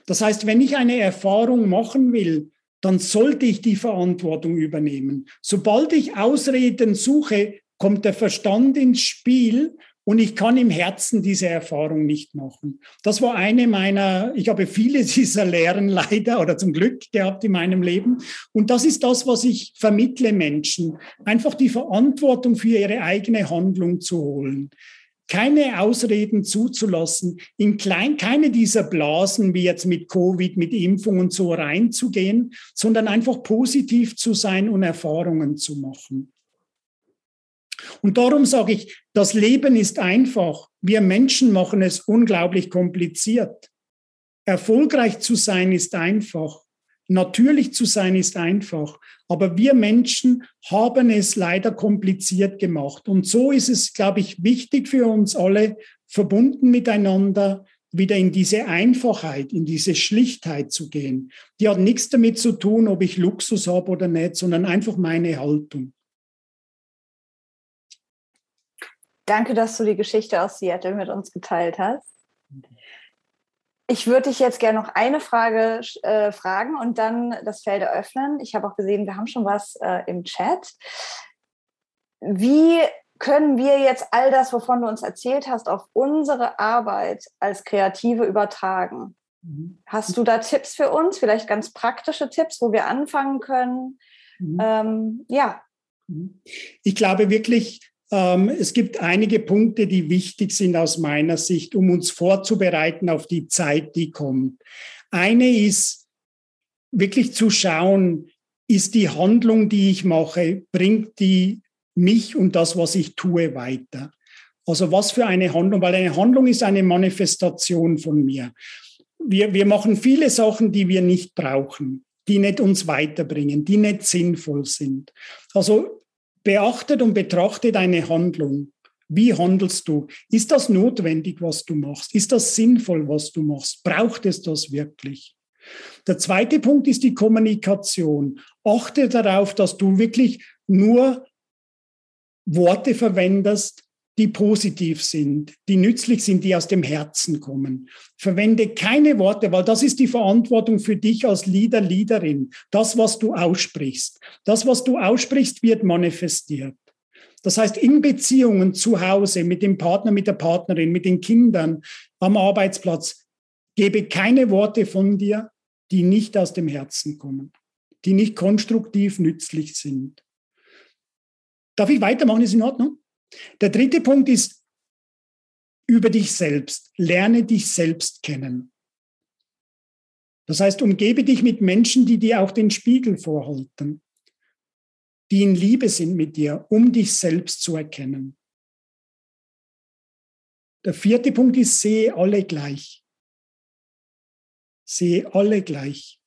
Das heißt, wenn ich eine Erfahrung machen will, dann sollte ich die Verantwortung übernehmen. Sobald ich Ausreden suche, kommt der Verstand ins Spiel und ich kann im Herzen diese Erfahrung nicht machen. Das war eine meiner, ich habe viele dieser Lehren leider oder zum Glück gehabt in meinem Leben. Und das ist das, was ich vermittle Menschen, einfach die Verantwortung für ihre eigene Handlung zu holen keine Ausreden zuzulassen, in klein, keine dieser Blasen wie jetzt mit Covid, mit Impfung und so reinzugehen, sondern einfach positiv zu sein und Erfahrungen zu machen. Und darum sage ich, das Leben ist einfach. Wir Menschen machen es unglaublich kompliziert. Erfolgreich zu sein ist einfach. Natürlich zu sein ist einfach, aber wir Menschen haben es leider kompliziert gemacht. Und so ist es, glaube ich, wichtig für uns alle, verbunden miteinander, wieder in diese Einfachheit, in diese Schlichtheit zu gehen. Die hat nichts damit zu tun, ob ich Luxus habe oder nicht, sondern einfach meine Haltung. Danke, dass du die Geschichte aus Seattle mit uns geteilt hast. Ich würde dich jetzt gerne noch eine Frage äh, fragen und dann das Feld eröffnen. Ich habe auch gesehen, wir haben schon was äh, im Chat. Wie können wir jetzt all das, wovon du uns erzählt hast, auf unsere Arbeit als Kreative übertragen? Mhm. Hast du da Tipps für uns? Vielleicht ganz praktische Tipps, wo wir anfangen können? Mhm. Ähm, ja. Mhm. Ich glaube wirklich, es gibt einige Punkte, die wichtig sind aus meiner Sicht, um uns vorzubereiten auf die Zeit, die kommt. Eine ist wirklich zu schauen, ist die Handlung, die ich mache, bringt die mich und das, was ich tue, weiter. Also was für eine Handlung, weil eine Handlung ist eine Manifestation von mir. Wir, wir machen viele Sachen, die wir nicht brauchen, die nicht uns weiterbringen, die nicht sinnvoll sind. Also beachtet und betrachtet eine Handlung. Wie handelst du? Ist das notwendig, was du machst? Ist das sinnvoll, was du machst? Braucht es das wirklich? Der zweite Punkt ist die Kommunikation. Achte darauf, dass du wirklich nur Worte verwendest, die positiv sind, die nützlich sind, die aus dem Herzen kommen. Verwende keine Worte, weil das ist die Verantwortung für dich als Leader, Leaderin. Das, was du aussprichst. Das, was du aussprichst, wird manifestiert. Das heißt, in Beziehungen zu Hause, mit dem Partner, mit der Partnerin, mit den Kindern, am Arbeitsplatz, gebe keine Worte von dir, die nicht aus dem Herzen kommen, die nicht konstruktiv nützlich sind. Darf ich weitermachen? Ist in Ordnung? Der dritte Punkt ist über dich selbst. Lerne dich selbst kennen. Das heißt, umgebe dich mit Menschen, die dir auch den Spiegel vorhalten die in Liebe sind mit dir, um dich selbst zu erkennen. Der vierte Punkt ist, sehe alle gleich. Sehe alle gleich.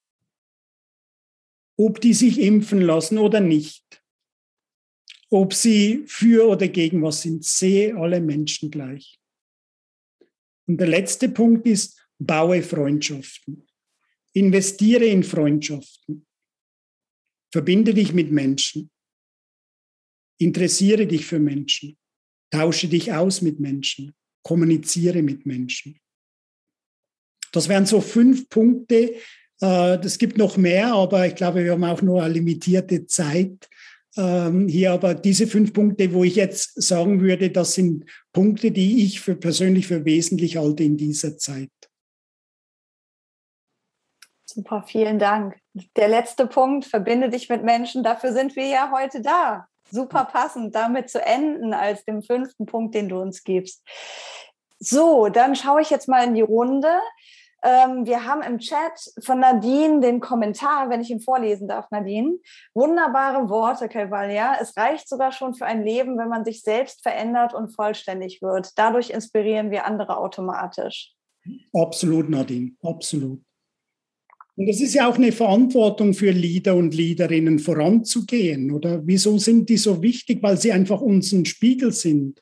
Ob die sich impfen lassen oder nicht. Ob sie für oder gegen was sind, sehe alle Menschen gleich. Und der letzte Punkt ist, baue Freundschaften. Investiere in Freundschaften. Verbinde dich mit Menschen. Interessiere dich für Menschen. Tausche dich aus mit Menschen. Kommuniziere mit Menschen. Das wären so fünf Punkte. Es äh, gibt noch mehr, aber ich glaube, wir haben auch nur eine limitierte Zeit ähm, hier. Aber diese fünf Punkte, wo ich jetzt sagen würde, das sind Punkte, die ich für persönlich für wesentlich halte in dieser Zeit. Super, vielen Dank. Der letzte Punkt, verbinde dich mit Menschen. Dafür sind wir ja heute da. Super passend, damit zu enden als dem fünften Punkt, den du uns gibst. So, dann schaue ich jetzt mal in die Runde. Ähm, wir haben im Chat von Nadine den Kommentar, wenn ich ihn vorlesen darf, Nadine. Wunderbare Worte, Calvalia. Es reicht sogar schon für ein Leben, wenn man sich selbst verändert und vollständig wird. Dadurch inspirieren wir andere automatisch. Absolut, Nadine, absolut. Und es ist ja auch eine Verantwortung für Leader und Leaderinnen voranzugehen, oder? Wieso sind die so wichtig? Weil sie einfach uns ein Spiegel sind.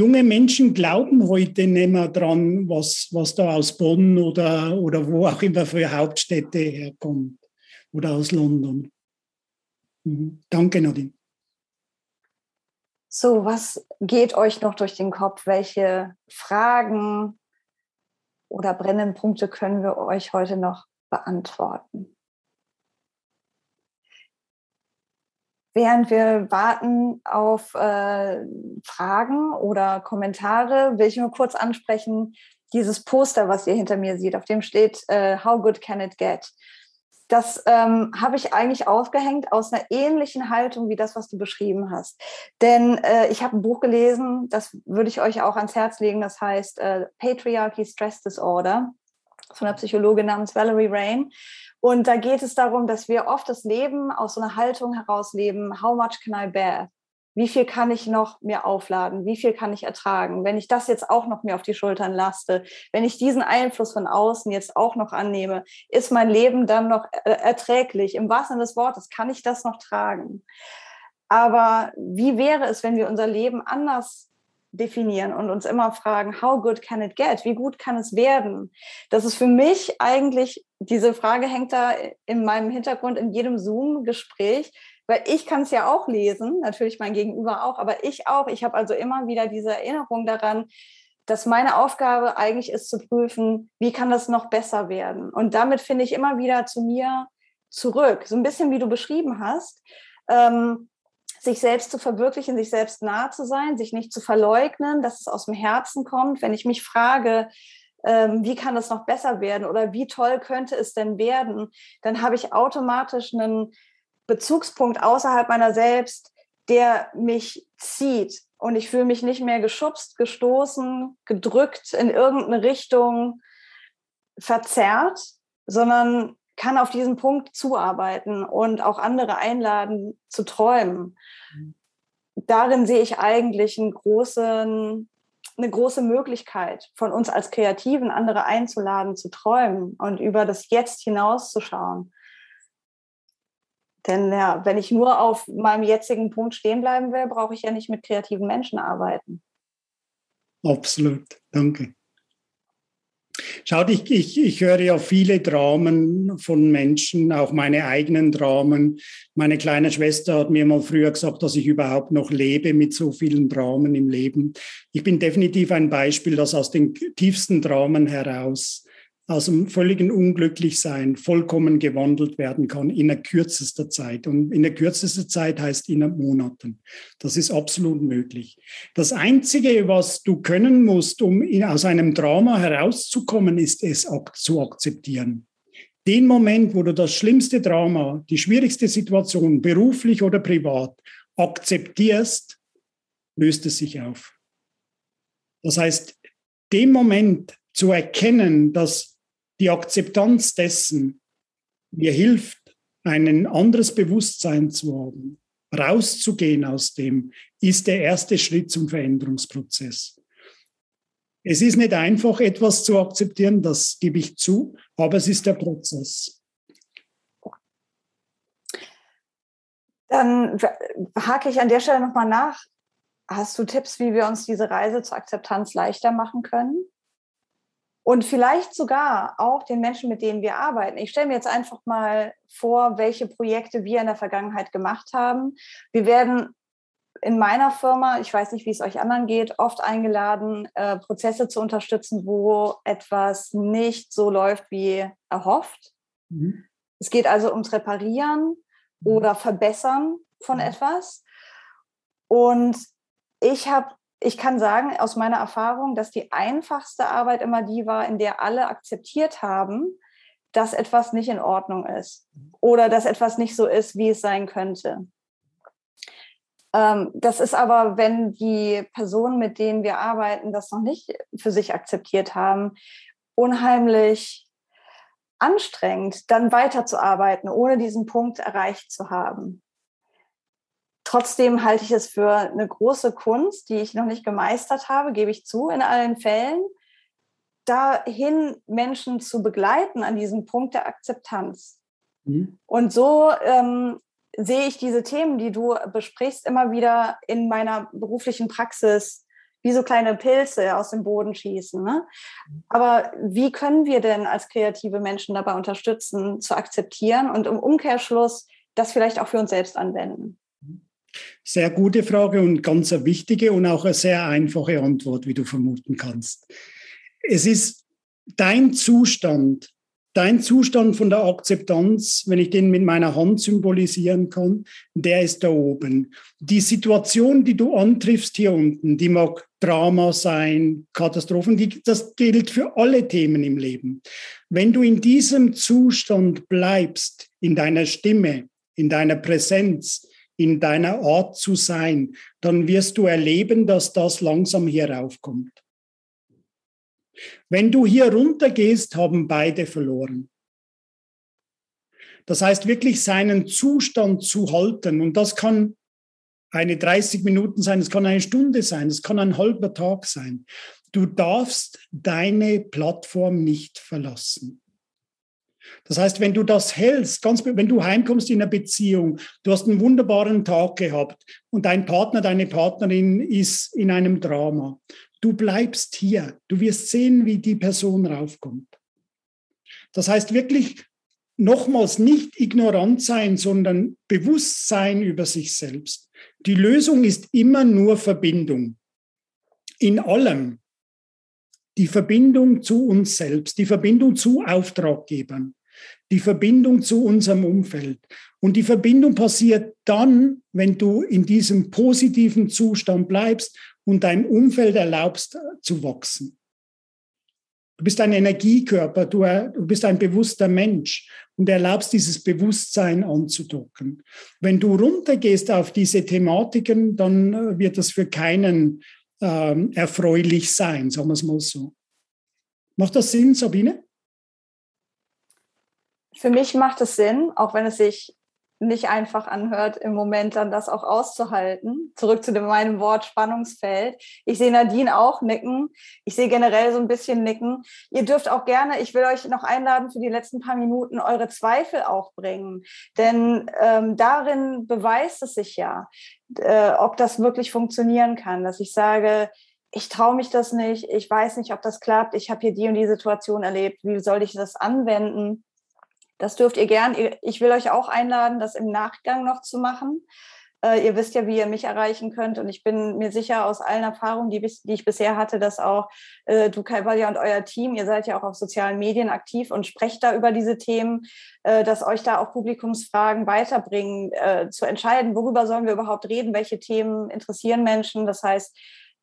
Junge Menschen glauben heute nicht mehr dran, was, was da aus Bonn oder, oder wo auch immer für Hauptstädte herkommt oder aus London. Mhm. Danke, Nadine. So, was geht euch noch durch den Kopf? Welche Fragen oder brennenden Punkte können wir euch heute noch beantworten. Während wir warten auf äh, Fragen oder Kommentare, will ich nur kurz ansprechen, dieses Poster, was ihr hinter mir seht, auf dem steht, äh, How good can it get? Das ähm, habe ich eigentlich aufgehängt aus einer ähnlichen Haltung wie das, was du beschrieben hast. Denn äh, ich habe ein Buch gelesen, das würde ich euch auch ans Herz legen, das heißt äh, Patriarchy Stress Disorder von einer Psychologin namens Valerie Rain. Und da geht es darum, dass wir oft das Leben aus so einer Haltung heraus leben, how much can I bear? Wie viel kann ich noch mir aufladen? Wie viel kann ich ertragen? Wenn ich das jetzt auch noch mir auf die Schultern laste, wenn ich diesen Einfluss von außen jetzt auch noch annehme, ist mein Leben dann noch erträglich? Im wahrsten Sinne des Wortes, kann ich das noch tragen? Aber wie wäre es, wenn wir unser Leben anders definieren und uns immer fragen, how good can it get? Wie gut kann es werden? Das ist für mich eigentlich, diese Frage hängt da in meinem Hintergrund in jedem Zoom-Gespräch, weil ich kann es ja auch lesen, natürlich mein Gegenüber auch, aber ich auch. Ich habe also immer wieder diese Erinnerung daran, dass meine Aufgabe eigentlich ist zu prüfen, wie kann das noch besser werden? Und damit finde ich immer wieder zu mir zurück, so ein bisschen wie du beschrieben hast. Ähm, sich selbst zu verwirklichen, sich selbst nah zu sein, sich nicht zu verleugnen, dass es aus dem Herzen kommt. Wenn ich mich frage, ähm, wie kann das noch besser werden oder wie toll könnte es denn werden, dann habe ich automatisch einen Bezugspunkt außerhalb meiner selbst, der mich zieht. Und ich fühle mich nicht mehr geschubst, gestoßen, gedrückt in irgendeine Richtung, verzerrt, sondern kann auf diesen Punkt zuarbeiten und auch andere einladen zu träumen. Mhm. Darin sehe ich eigentlich einen großen eine große Möglichkeit von uns als Kreativen, andere einzuladen, zu träumen und über das Jetzt hinauszuschauen. Denn ja, wenn ich nur auf meinem jetzigen Punkt stehen bleiben will, brauche ich ja nicht mit kreativen Menschen arbeiten. Absolut, danke. Schaut, ich, ich, ich höre ja viele Dramen von Menschen, auch meine eigenen Dramen. Meine kleine Schwester hat mir mal früher gesagt, dass ich überhaupt noch lebe mit so vielen Dramen im Leben. Ich bin definitiv ein Beispiel, das aus den tiefsten Dramen heraus aus dem völligen Unglücklichsein vollkommen gewandelt werden kann in der kürzester Zeit. Und in der kürzesten Zeit heißt in Monaten. Das ist absolut möglich. Das Einzige, was du können musst, um aus einem Drama herauszukommen, ist es zu akzeptieren. Den Moment, wo du das schlimmste Drama, die schwierigste Situation, beruflich oder privat, akzeptierst, löst es sich auf. Das heißt, dem Moment zu erkennen, dass die Akzeptanz dessen mir hilft, ein anderes Bewusstsein zu haben, rauszugehen aus dem, ist der erste Schritt zum Veränderungsprozess. Es ist nicht einfach, etwas zu akzeptieren, das gebe ich zu, aber es ist der Prozess. Dann hake ich an der Stelle nochmal nach. Hast du Tipps, wie wir uns diese Reise zur Akzeptanz leichter machen können? Und vielleicht sogar auch den Menschen, mit denen wir arbeiten. Ich stelle mir jetzt einfach mal vor, welche Projekte wir in der Vergangenheit gemacht haben. Wir werden in meiner Firma, ich weiß nicht, wie es euch anderen geht, oft eingeladen, äh, Prozesse zu unterstützen, wo etwas nicht so läuft wie erhofft. Mhm. Es geht also ums Reparieren mhm. oder Verbessern von mhm. etwas. Und ich habe ich kann sagen aus meiner Erfahrung, dass die einfachste Arbeit immer die war, in der alle akzeptiert haben, dass etwas nicht in Ordnung ist oder dass etwas nicht so ist, wie es sein könnte. Ähm, das ist aber, wenn die Personen, mit denen wir arbeiten, das noch nicht für sich akzeptiert haben, unheimlich anstrengend, dann weiterzuarbeiten, ohne diesen Punkt erreicht zu haben. Trotzdem halte ich es für eine große Kunst, die ich noch nicht gemeistert habe, gebe ich zu, in allen Fällen, dahin Menschen zu begleiten an diesem Punkt der Akzeptanz. Mhm. Und so ähm, sehe ich diese Themen, die du besprichst, immer wieder in meiner beruflichen Praxis wie so kleine Pilze aus dem Boden schießen. Ne? Aber wie können wir denn als kreative Menschen dabei unterstützen, zu akzeptieren und im Umkehrschluss das vielleicht auch für uns selbst anwenden? Sehr gute Frage und ganz eine wichtige und auch eine sehr einfache Antwort, wie du vermuten kannst. Es ist dein Zustand, dein Zustand von der Akzeptanz, wenn ich den mit meiner Hand symbolisieren kann, der ist da oben. Die Situation, die du antriffst hier unten, die mag Drama sein, Katastrophen, die, das gilt für alle Themen im Leben. Wenn du in diesem Zustand bleibst, in deiner Stimme, in deiner Präsenz, in deiner Art zu sein, dann wirst du erleben, dass das langsam hier raufkommt. Wenn du hier runtergehst, haben beide verloren. Das heißt, wirklich seinen Zustand zu halten. Und das kann eine 30 Minuten sein, es kann eine Stunde sein, es kann ein halber Tag sein. Du darfst deine Plattform nicht verlassen. Das heißt, wenn du das hältst, ganz, wenn du heimkommst in einer Beziehung, du hast einen wunderbaren Tag gehabt und dein Partner, deine Partnerin ist in einem Drama, du bleibst hier, du wirst sehen, wie die Person raufkommt. Das heißt wirklich nochmals nicht ignorant sein, sondern Bewusstsein über sich selbst. Die Lösung ist immer nur Verbindung. In allem. Die Verbindung zu uns selbst, die Verbindung zu Auftraggebern die Verbindung zu unserem Umfeld. Und die Verbindung passiert dann, wenn du in diesem positiven Zustand bleibst und dein Umfeld erlaubst zu wachsen. Du bist ein Energiekörper, du, du bist ein bewusster Mensch und erlaubst dieses Bewusstsein anzudocken. Wenn du runtergehst auf diese Thematiken, dann wird das für keinen ähm, erfreulich sein, sagen wir es mal so. Macht das Sinn, Sabine? Für mich macht es Sinn, auch wenn es sich nicht einfach anhört, im Moment dann das auch auszuhalten. Zurück zu dem, meinem Wort Spannungsfeld. Ich sehe Nadine auch nicken. Ich sehe generell so ein bisschen nicken. Ihr dürft auch gerne, ich will euch noch einladen, für die letzten paar Minuten eure Zweifel auch bringen. Denn ähm, darin beweist es sich ja, äh, ob das wirklich funktionieren kann, dass ich sage, ich traue mich das nicht, ich weiß nicht, ob das klappt, ich habe hier die und die Situation erlebt, wie soll ich das anwenden? Das dürft ihr gern. Ich will euch auch einladen, das im Nachgang noch zu machen. Äh, ihr wisst ja, wie ihr mich erreichen könnt. Und ich bin mir sicher aus allen Erfahrungen, die, die ich bisher hatte, dass auch äh, du, Kaivalja und euer Team, ihr seid ja auch auf sozialen Medien aktiv und sprecht da über diese Themen, äh, dass euch da auch Publikumsfragen weiterbringen, äh, zu entscheiden, worüber sollen wir überhaupt reden, welche Themen interessieren Menschen. Das heißt,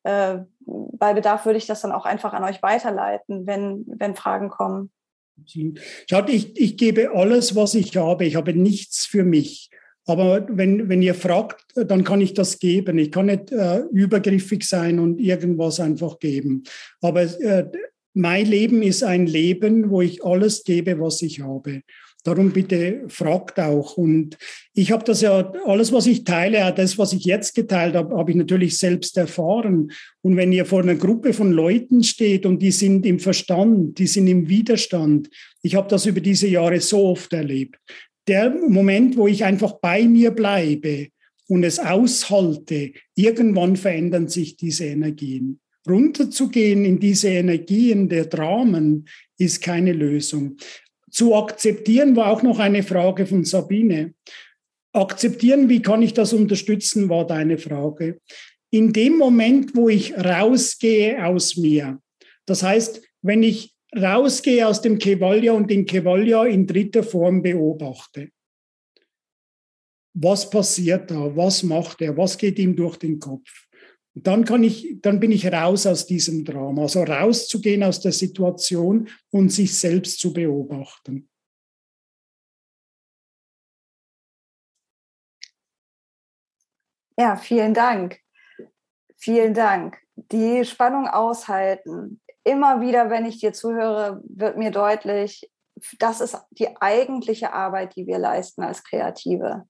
äh, bei Bedarf würde ich das dann auch einfach an euch weiterleiten, wenn, wenn Fragen kommen. Schaut, ich, ich gebe alles, was ich habe. Ich habe nichts für mich. Aber wenn, wenn ihr fragt, dann kann ich das geben. Ich kann nicht äh, übergriffig sein und irgendwas einfach geben. Aber äh, mein Leben ist ein Leben, wo ich alles gebe, was ich habe. Darum bitte fragt auch. Und ich habe das ja, alles, was ich teile, das, was ich jetzt geteilt habe, habe ich natürlich selbst erfahren. Und wenn ihr vor einer Gruppe von Leuten steht und die sind im Verstand, die sind im Widerstand, ich habe das über diese Jahre so oft erlebt. Der Moment, wo ich einfach bei mir bleibe und es aushalte, irgendwann verändern sich diese Energien. Runterzugehen in diese Energien der Dramen ist keine Lösung zu akzeptieren war auch noch eine Frage von Sabine. Akzeptieren, wie kann ich das unterstützen, war deine Frage. In dem Moment, wo ich rausgehe aus mir, das heißt, wenn ich rausgehe aus dem Kevalja und den Kevalja in dritter Form beobachte, was passiert da? Was macht er? Was geht ihm durch den Kopf? Dann kann ich, dann bin ich raus aus diesem Drama. Also rauszugehen aus der Situation und sich selbst zu beobachten. Ja, vielen Dank. Vielen Dank. Die Spannung aushalten. Immer wieder, wenn ich dir zuhöre, wird mir deutlich, das ist die eigentliche Arbeit, die wir leisten als Kreative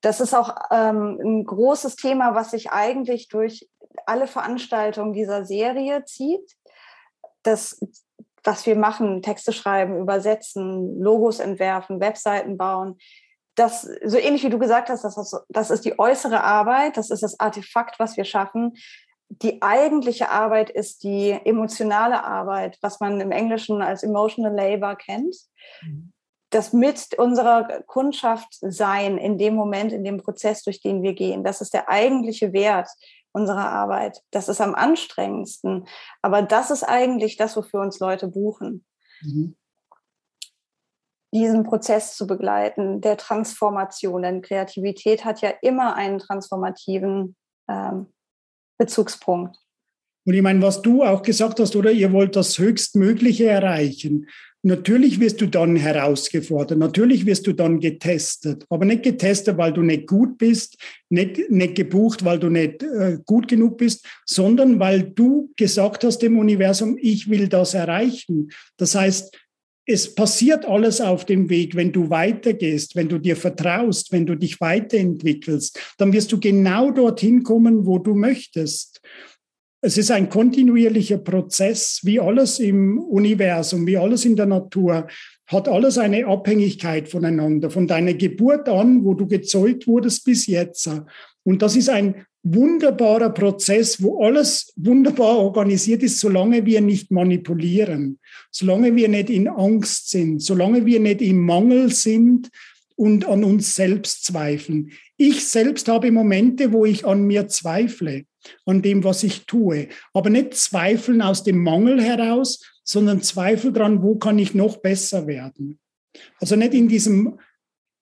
das ist auch ähm, ein großes Thema, was sich eigentlich durch alle Veranstaltungen dieser Serie zieht. Das, was wir machen, Texte schreiben, übersetzen, Logos entwerfen, Webseiten bauen, das, so ähnlich wie du gesagt hast, das ist, das ist die äußere Arbeit, das ist das Artefakt, was wir schaffen. Die eigentliche Arbeit ist die emotionale Arbeit, was man im Englischen als Emotional Labor kennt. Mhm das mit unserer Kundschaft sein in dem Moment, in dem Prozess, durch den wir gehen. Das ist der eigentliche Wert unserer Arbeit. Das ist am anstrengendsten. Aber das ist eigentlich das, wofür uns Leute buchen. Mhm. Diesen Prozess zu begleiten, der Transformation. Denn Kreativität hat ja immer einen transformativen ähm, Bezugspunkt. Und ich meine, was du auch gesagt hast, oder ihr wollt das Höchstmögliche erreichen. Natürlich wirst du dann herausgefordert, natürlich wirst du dann getestet, aber nicht getestet, weil du nicht gut bist, nicht, nicht gebucht, weil du nicht äh, gut genug bist, sondern weil du gesagt hast dem Universum, ich will das erreichen. Das heißt, es passiert alles auf dem Weg, wenn du weitergehst, wenn du dir vertraust, wenn du dich weiterentwickelst, dann wirst du genau dorthin kommen, wo du möchtest. Es ist ein kontinuierlicher Prozess, wie alles im Universum, wie alles in der Natur, hat alles eine Abhängigkeit voneinander, von deiner Geburt an, wo du gezeugt wurdest, bis jetzt. Und das ist ein wunderbarer Prozess, wo alles wunderbar organisiert ist, solange wir nicht manipulieren, solange wir nicht in Angst sind, solange wir nicht im Mangel sind und an uns selbst zweifeln. Ich selbst habe Momente, wo ich an mir zweifle an dem, was ich tue. Aber nicht zweifeln aus dem Mangel heraus, sondern Zweifel dran, wo kann ich noch besser werden. Also nicht in diesem,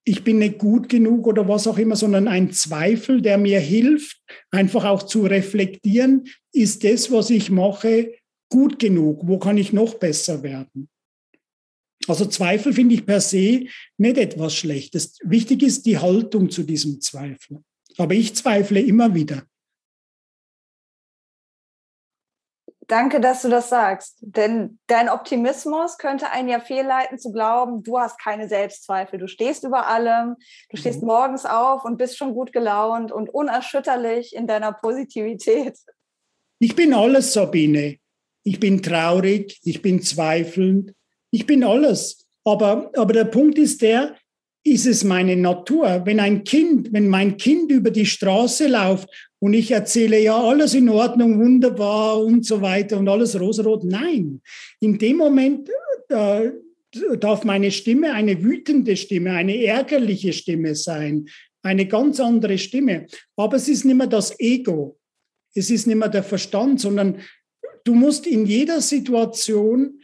ich bin nicht gut genug oder was auch immer, sondern ein Zweifel, der mir hilft, einfach auch zu reflektieren, ist das, was ich mache, gut genug? Wo kann ich noch besser werden? Also Zweifel finde ich per se nicht etwas Schlechtes. Wichtig ist die Haltung zu diesem Zweifel. Aber ich zweifle immer wieder. Danke, dass du das sagst. Denn dein Optimismus könnte einen ja fehlleiten zu glauben, du hast keine Selbstzweifel. Du stehst über allem, du stehst mhm. morgens auf und bist schon gut gelaunt und unerschütterlich in deiner Positivität. Ich bin alles, Sabine. Ich bin traurig, ich bin zweifelnd, ich bin alles. Aber, aber der Punkt ist der, ist es meine Natur. Wenn ein Kind, wenn mein Kind über die Straße läuft und ich erzähle, ja, alles in Ordnung, wunderbar und so weiter und alles rosarot. Nein, in dem Moment äh, darf meine Stimme eine wütende Stimme, eine ärgerliche Stimme sein, eine ganz andere Stimme. Aber es ist nicht mehr das Ego, es ist nicht mehr der Verstand, sondern du musst in jeder Situation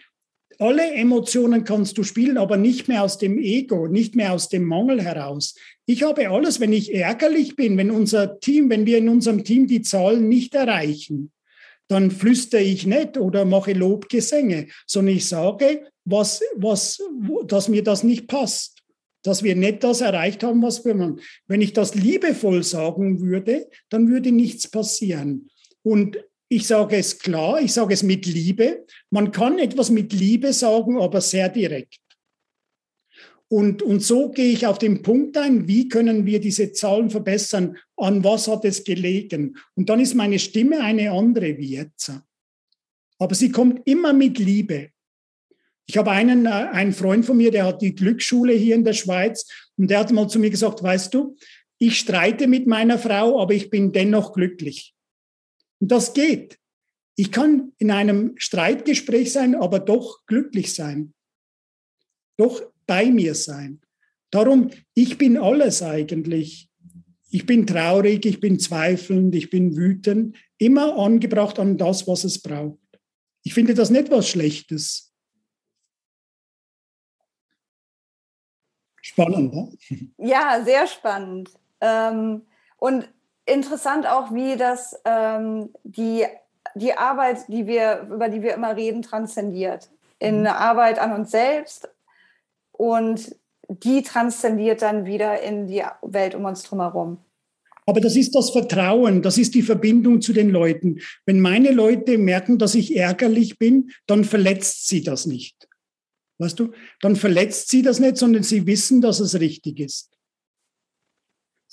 alle Emotionen kannst du spielen, aber nicht mehr aus dem Ego, nicht mehr aus dem Mangel heraus. Ich habe alles, wenn ich ärgerlich bin, wenn unser Team, wenn wir in unserem Team die Zahlen nicht erreichen, dann flüstere ich nicht oder mache Lobgesänge, sondern ich sage, was, was, dass mir das nicht passt, dass wir nicht das erreicht haben, was wir machen. Wenn ich das liebevoll sagen würde, dann würde nichts passieren. Und ich sage es klar, ich sage es mit Liebe. Man kann etwas mit Liebe sagen, aber sehr direkt. Und, und so gehe ich auf den Punkt ein, wie können wir diese Zahlen verbessern? An was hat es gelegen? Und dann ist meine Stimme eine andere wie jetzt. Aber sie kommt immer mit Liebe. Ich habe einen, äh, einen Freund von mir, der hat die Glücksschule hier in der Schweiz und der hat mal zu mir gesagt, weißt du, ich streite mit meiner Frau, aber ich bin dennoch glücklich. Und das geht. Ich kann in einem Streitgespräch sein, aber doch glücklich sein. Doch bei mir sein. Darum, ich bin alles eigentlich. Ich bin traurig, ich bin zweifelnd, ich bin wütend, immer angebracht an das, was es braucht. Ich finde das nicht was Schlechtes. Spannend, ne? Ja, sehr spannend. Ähm, und interessant auch, wie das ähm, die, die Arbeit, die wir, über die wir immer reden, transzendiert. In mhm. Arbeit an uns selbst, und die transzendiert dann wieder in die Welt um uns herum. Aber das ist das Vertrauen, das ist die Verbindung zu den Leuten. Wenn meine Leute merken, dass ich ärgerlich bin, dann verletzt sie das nicht. Weißt du? Dann verletzt sie das nicht, sondern sie wissen, dass es richtig ist.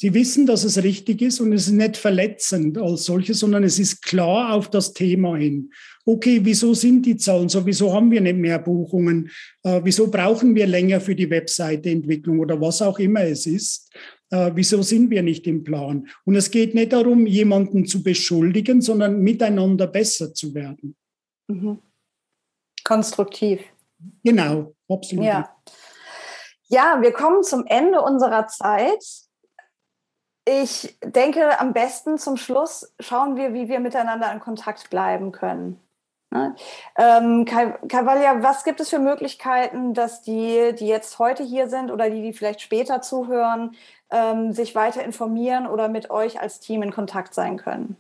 Sie wissen, dass es richtig ist und es ist nicht verletzend als solches, sondern es ist klar auf das Thema hin. Okay, wieso sind die Zahlen so? Wieso haben wir nicht mehr Buchungen? Äh, wieso brauchen wir länger für die Webseiteentwicklung oder was auch immer es ist? Äh, wieso sind wir nicht im Plan? Und es geht nicht darum, jemanden zu beschuldigen, sondern miteinander besser zu werden. Mhm. Konstruktiv. Genau, absolut. Ja. ja, wir kommen zum Ende unserer Zeit. Ich denke, am besten zum Schluss schauen wir, wie wir miteinander in Kontakt bleiben können. Ne? Ähm, Cavalia, was gibt es für Möglichkeiten, dass die, die jetzt heute hier sind oder die, die vielleicht später zuhören, ähm, sich weiter informieren oder mit euch als Team in Kontakt sein können?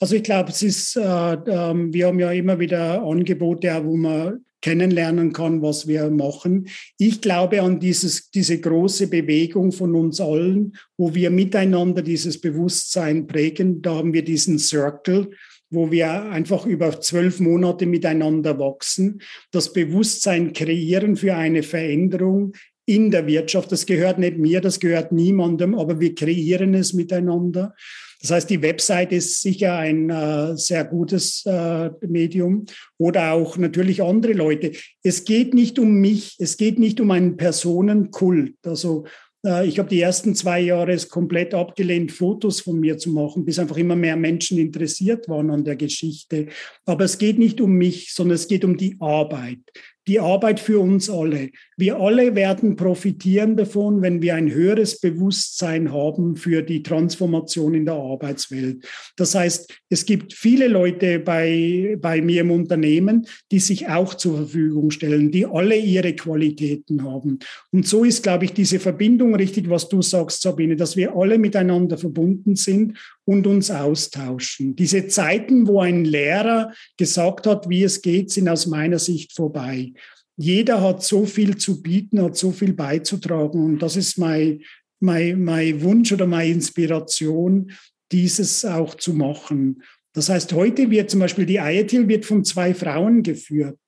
Also ich glaube, es ist, äh, äh, wir haben ja immer wieder Angebote, wo man kennenlernen kann, was wir machen. Ich glaube an dieses, diese große Bewegung von uns allen, wo wir miteinander dieses Bewusstsein prägen. Da haben wir diesen Circle, wo wir einfach über zwölf Monate miteinander wachsen, das Bewusstsein kreieren für eine Veränderung in der Wirtschaft. Das gehört nicht mir, das gehört niemandem, aber wir kreieren es miteinander. Das heißt, die Website ist sicher ein äh, sehr gutes äh, Medium oder auch natürlich andere Leute. Es geht nicht um mich, es geht nicht um einen Personenkult. Also äh, ich habe die ersten zwei Jahre es komplett abgelehnt, Fotos von mir zu machen, bis einfach immer mehr Menschen interessiert waren an der Geschichte. Aber es geht nicht um mich, sondern es geht um die Arbeit die Arbeit für uns alle. Wir alle werden profitieren davon, wenn wir ein höheres Bewusstsein haben für die Transformation in der Arbeitswelt. Das heißt, es gibt viele Leute bei, bei mir im Unternehmen, die sich auch zur Verfügung stellen, die alle ihre Qualitäten haben. Und so ist, glaube ich, diese Verbindung richtig, was du sagst, Sabine, dass wir alle miteinander verbunden sind und uns austauschen. Diese Zeiten, wo ein Lehrer gesagt hat, wie es geht, sind aus meiner Sicht vorbei. Jeder hat so viel zu bieten, hat so viel beizutragen. Und das ist mein, mein, mein Wunsch oder meine Inspiration, dieses auch zu machen. Das heißt, heute wird zum Beispiel die IETIL wird von zwei Frauen geführt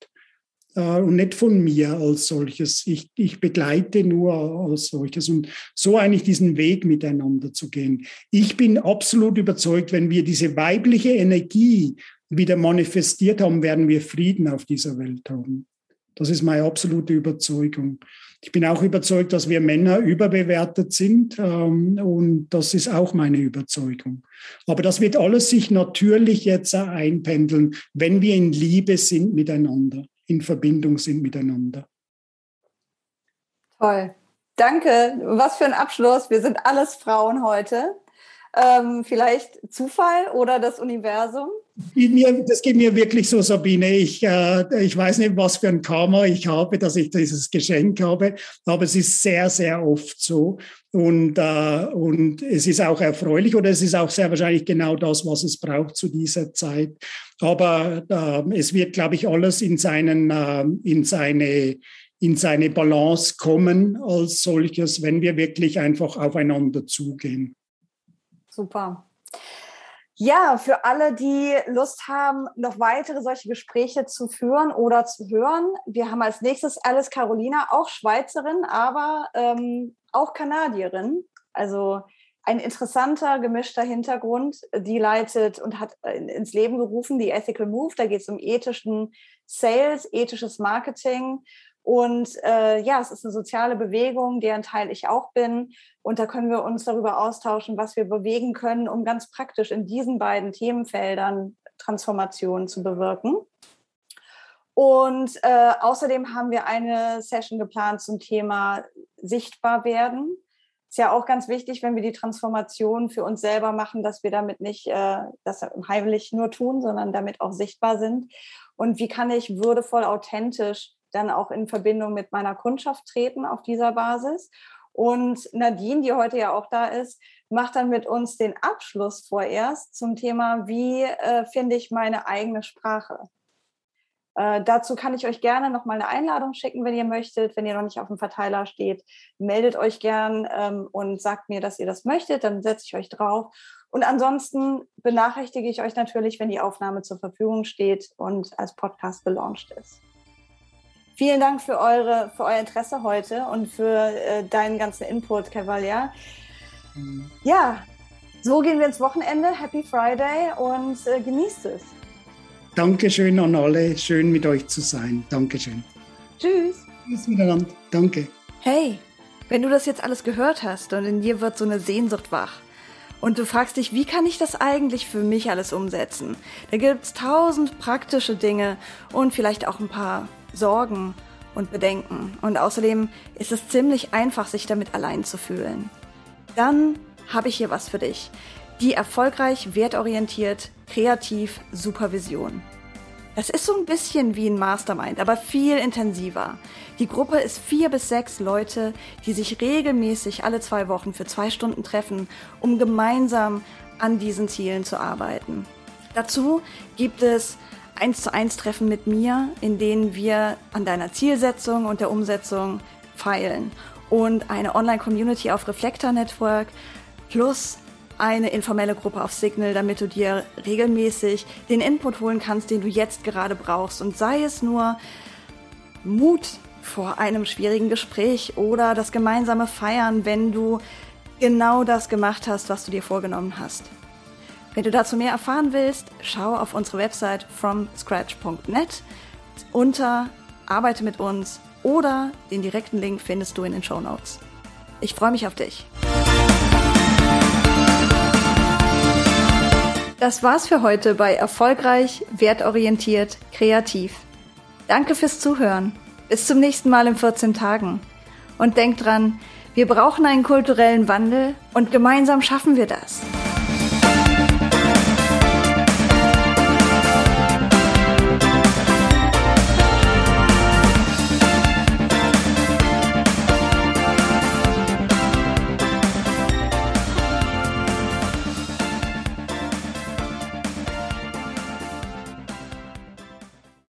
und nicht von mir als solches. Ich, ich begleite nur als solches und so eigentlich diesen Weg miteinander zu gehen. Ich bin absolut überzeugt, wenn wir diese weibliche Energie wieder manifestiert haben, werden wir Frieden auf dieser Welt haben. Das ist meine absolute Überzeugung. Ich bin auch überzeugt, dass wir Männer überbewertet sind ähm, und das ist auch meine Überzeugung. Aber das wird alles sich natürlich jetzt einpendeln, wenn wir in Liebe sind miteinander in Verbindung sind miteinander. Toll. Danke. Was für ein Abschluss. Wir sind alles Frauen heute. Ähm, vielleicht Zufall oder das Universum? Das geht mir wirklich so, Sabine. Ich, äh, ich weiß nicht, was für ein Karma ich habe, dass ich dieses Geschenk habe, aber es ist sehr, sehr oft so. Und, äh, und es ist auch erfreulich oder es ist auch sehr wahrscheinlich genau das, was es braucht zu dieser Zeit. Aber äh, es wird, glaube ich, alles in, seinen, äh, in, seine, in seine Balance kommen als solches, wenn wir wirklich einfach aufeinander zugehen. Super. Ja, für alle, die Lust haben, noch weitere solche Gespräche zu führen oder zu hören, wir haben als nächstes Alice Carolina, auch Schweizerin, aber ähm, auch Kanadierin. Also ein interessanter, gemischter Hintergrund. Die leitet und hat ins Leben gerufen die Ethical Move. Da geht es um ethischen Sales, ethisches Marketing und äh, ja, es ist eine soziale Bewegung, deren Teil ich auch bin. Und da können wir uns darüber austauschen, was wir bewegen können, um ganz praktisch in diesen beiden Themenfeldern Transformationen zu bewirken. Und äh, außerdem haben wir eine Session geplant zum Thema sichtbar werden. Ist ja auch ganz wichtig, wenn wir die Transformation für uns selber machen, dass wir damit nicht äh, das heimlich nur tun, sondern damit auch sichtbar sind. Und wie kann ich würdevoll, authentisch dann auch in Verbindung mit meiner Kundschaft treten auf dieser Basis. Und Nadine, die heute ja auch da ist, macht dann mit uns den Abschluss vorerst zum Thema, wie äh, finde ich meine eigene Sprache. Äh, dazu kann ich euch gerne noch mal eine Einladung schicken, wenn ihr möchtet. Wenn ihr noch nicht auf dem Verteiler steht, meldet euch gern ähm, und sagt mir, dass ihr das möchtet. Dann setze ich euch drauf. Und ansonsten benachrichtige ich euch natürlich, wenn die Aufnahme zur Verfügung steht und als Podcast gelauncht ist. Vielen Dank für, eure, für euer Interesse heute und für äh, deinen ganzen Input, Cavalier. Mhm. Ja, so gehen wir ins Wochenende. Happy Friday und äh, genießt es. Dankeschön an alle. Schön mit euch zu sein. Dankeschön. Tschüss. Tschüss miteinander. Danke. Hey, wenn du das jetzt alles gehört hast und in dir wird so eine Sehnsucht wach und du fragst dich, wie kann ich das eigentlich für mich alles umsetzen? Da gibt es tausend praktische Dinge und vielleicht auch ein paar Sorgen und Bedenken. Und außerdem ist es ziemlich einfach, sich damit allein zu fühlen. Dann habe ich hier was für dich. Die erfolgreich, wertorientiert, kreativ Supervision. Das ist so ein bisschen wie ein Mastermind, aber viel intensiver. Die Gruppe ist vier bis sechs Leute, die sich regelmäßig alle zwei Wochen für zwei Stunden treffen, um gemeinsam an diesen Zielen zu arbeiten. Dazu gibt es eins zu eins Treffen mit mir, in denen wir an deiner Zielsetzung und der Umsetzung feilen. Und eine Online-Community auf Reflektor Network plus eine informelle Gruppe auf Signal, damit du dir regelmäßig den Input holen kannst, den du jetzt gerade brauchst. Und sei es nur Mut vor einem schwierigen Gespräch oder das gemeinsame Feiern, wenn du genau das gemacht hast, was du dir vorgenommen hast. Wenn du dazu mehr erfahren willst, schau auf unsere Website fromscratch.net unter Arbeite mit uns oder den direkten Link findest du in den Show Notes. Ich freue mich auf dich. Das war's für heute bei Erfolgreich, Wertorientiert, Kreativ. Danke fürs Zuhören. Bis zum nächsten Mal in 14 Tagen. Und denk dran, wir brauchen einen kulturellen Wandel und gemeinsam schaffen wir das.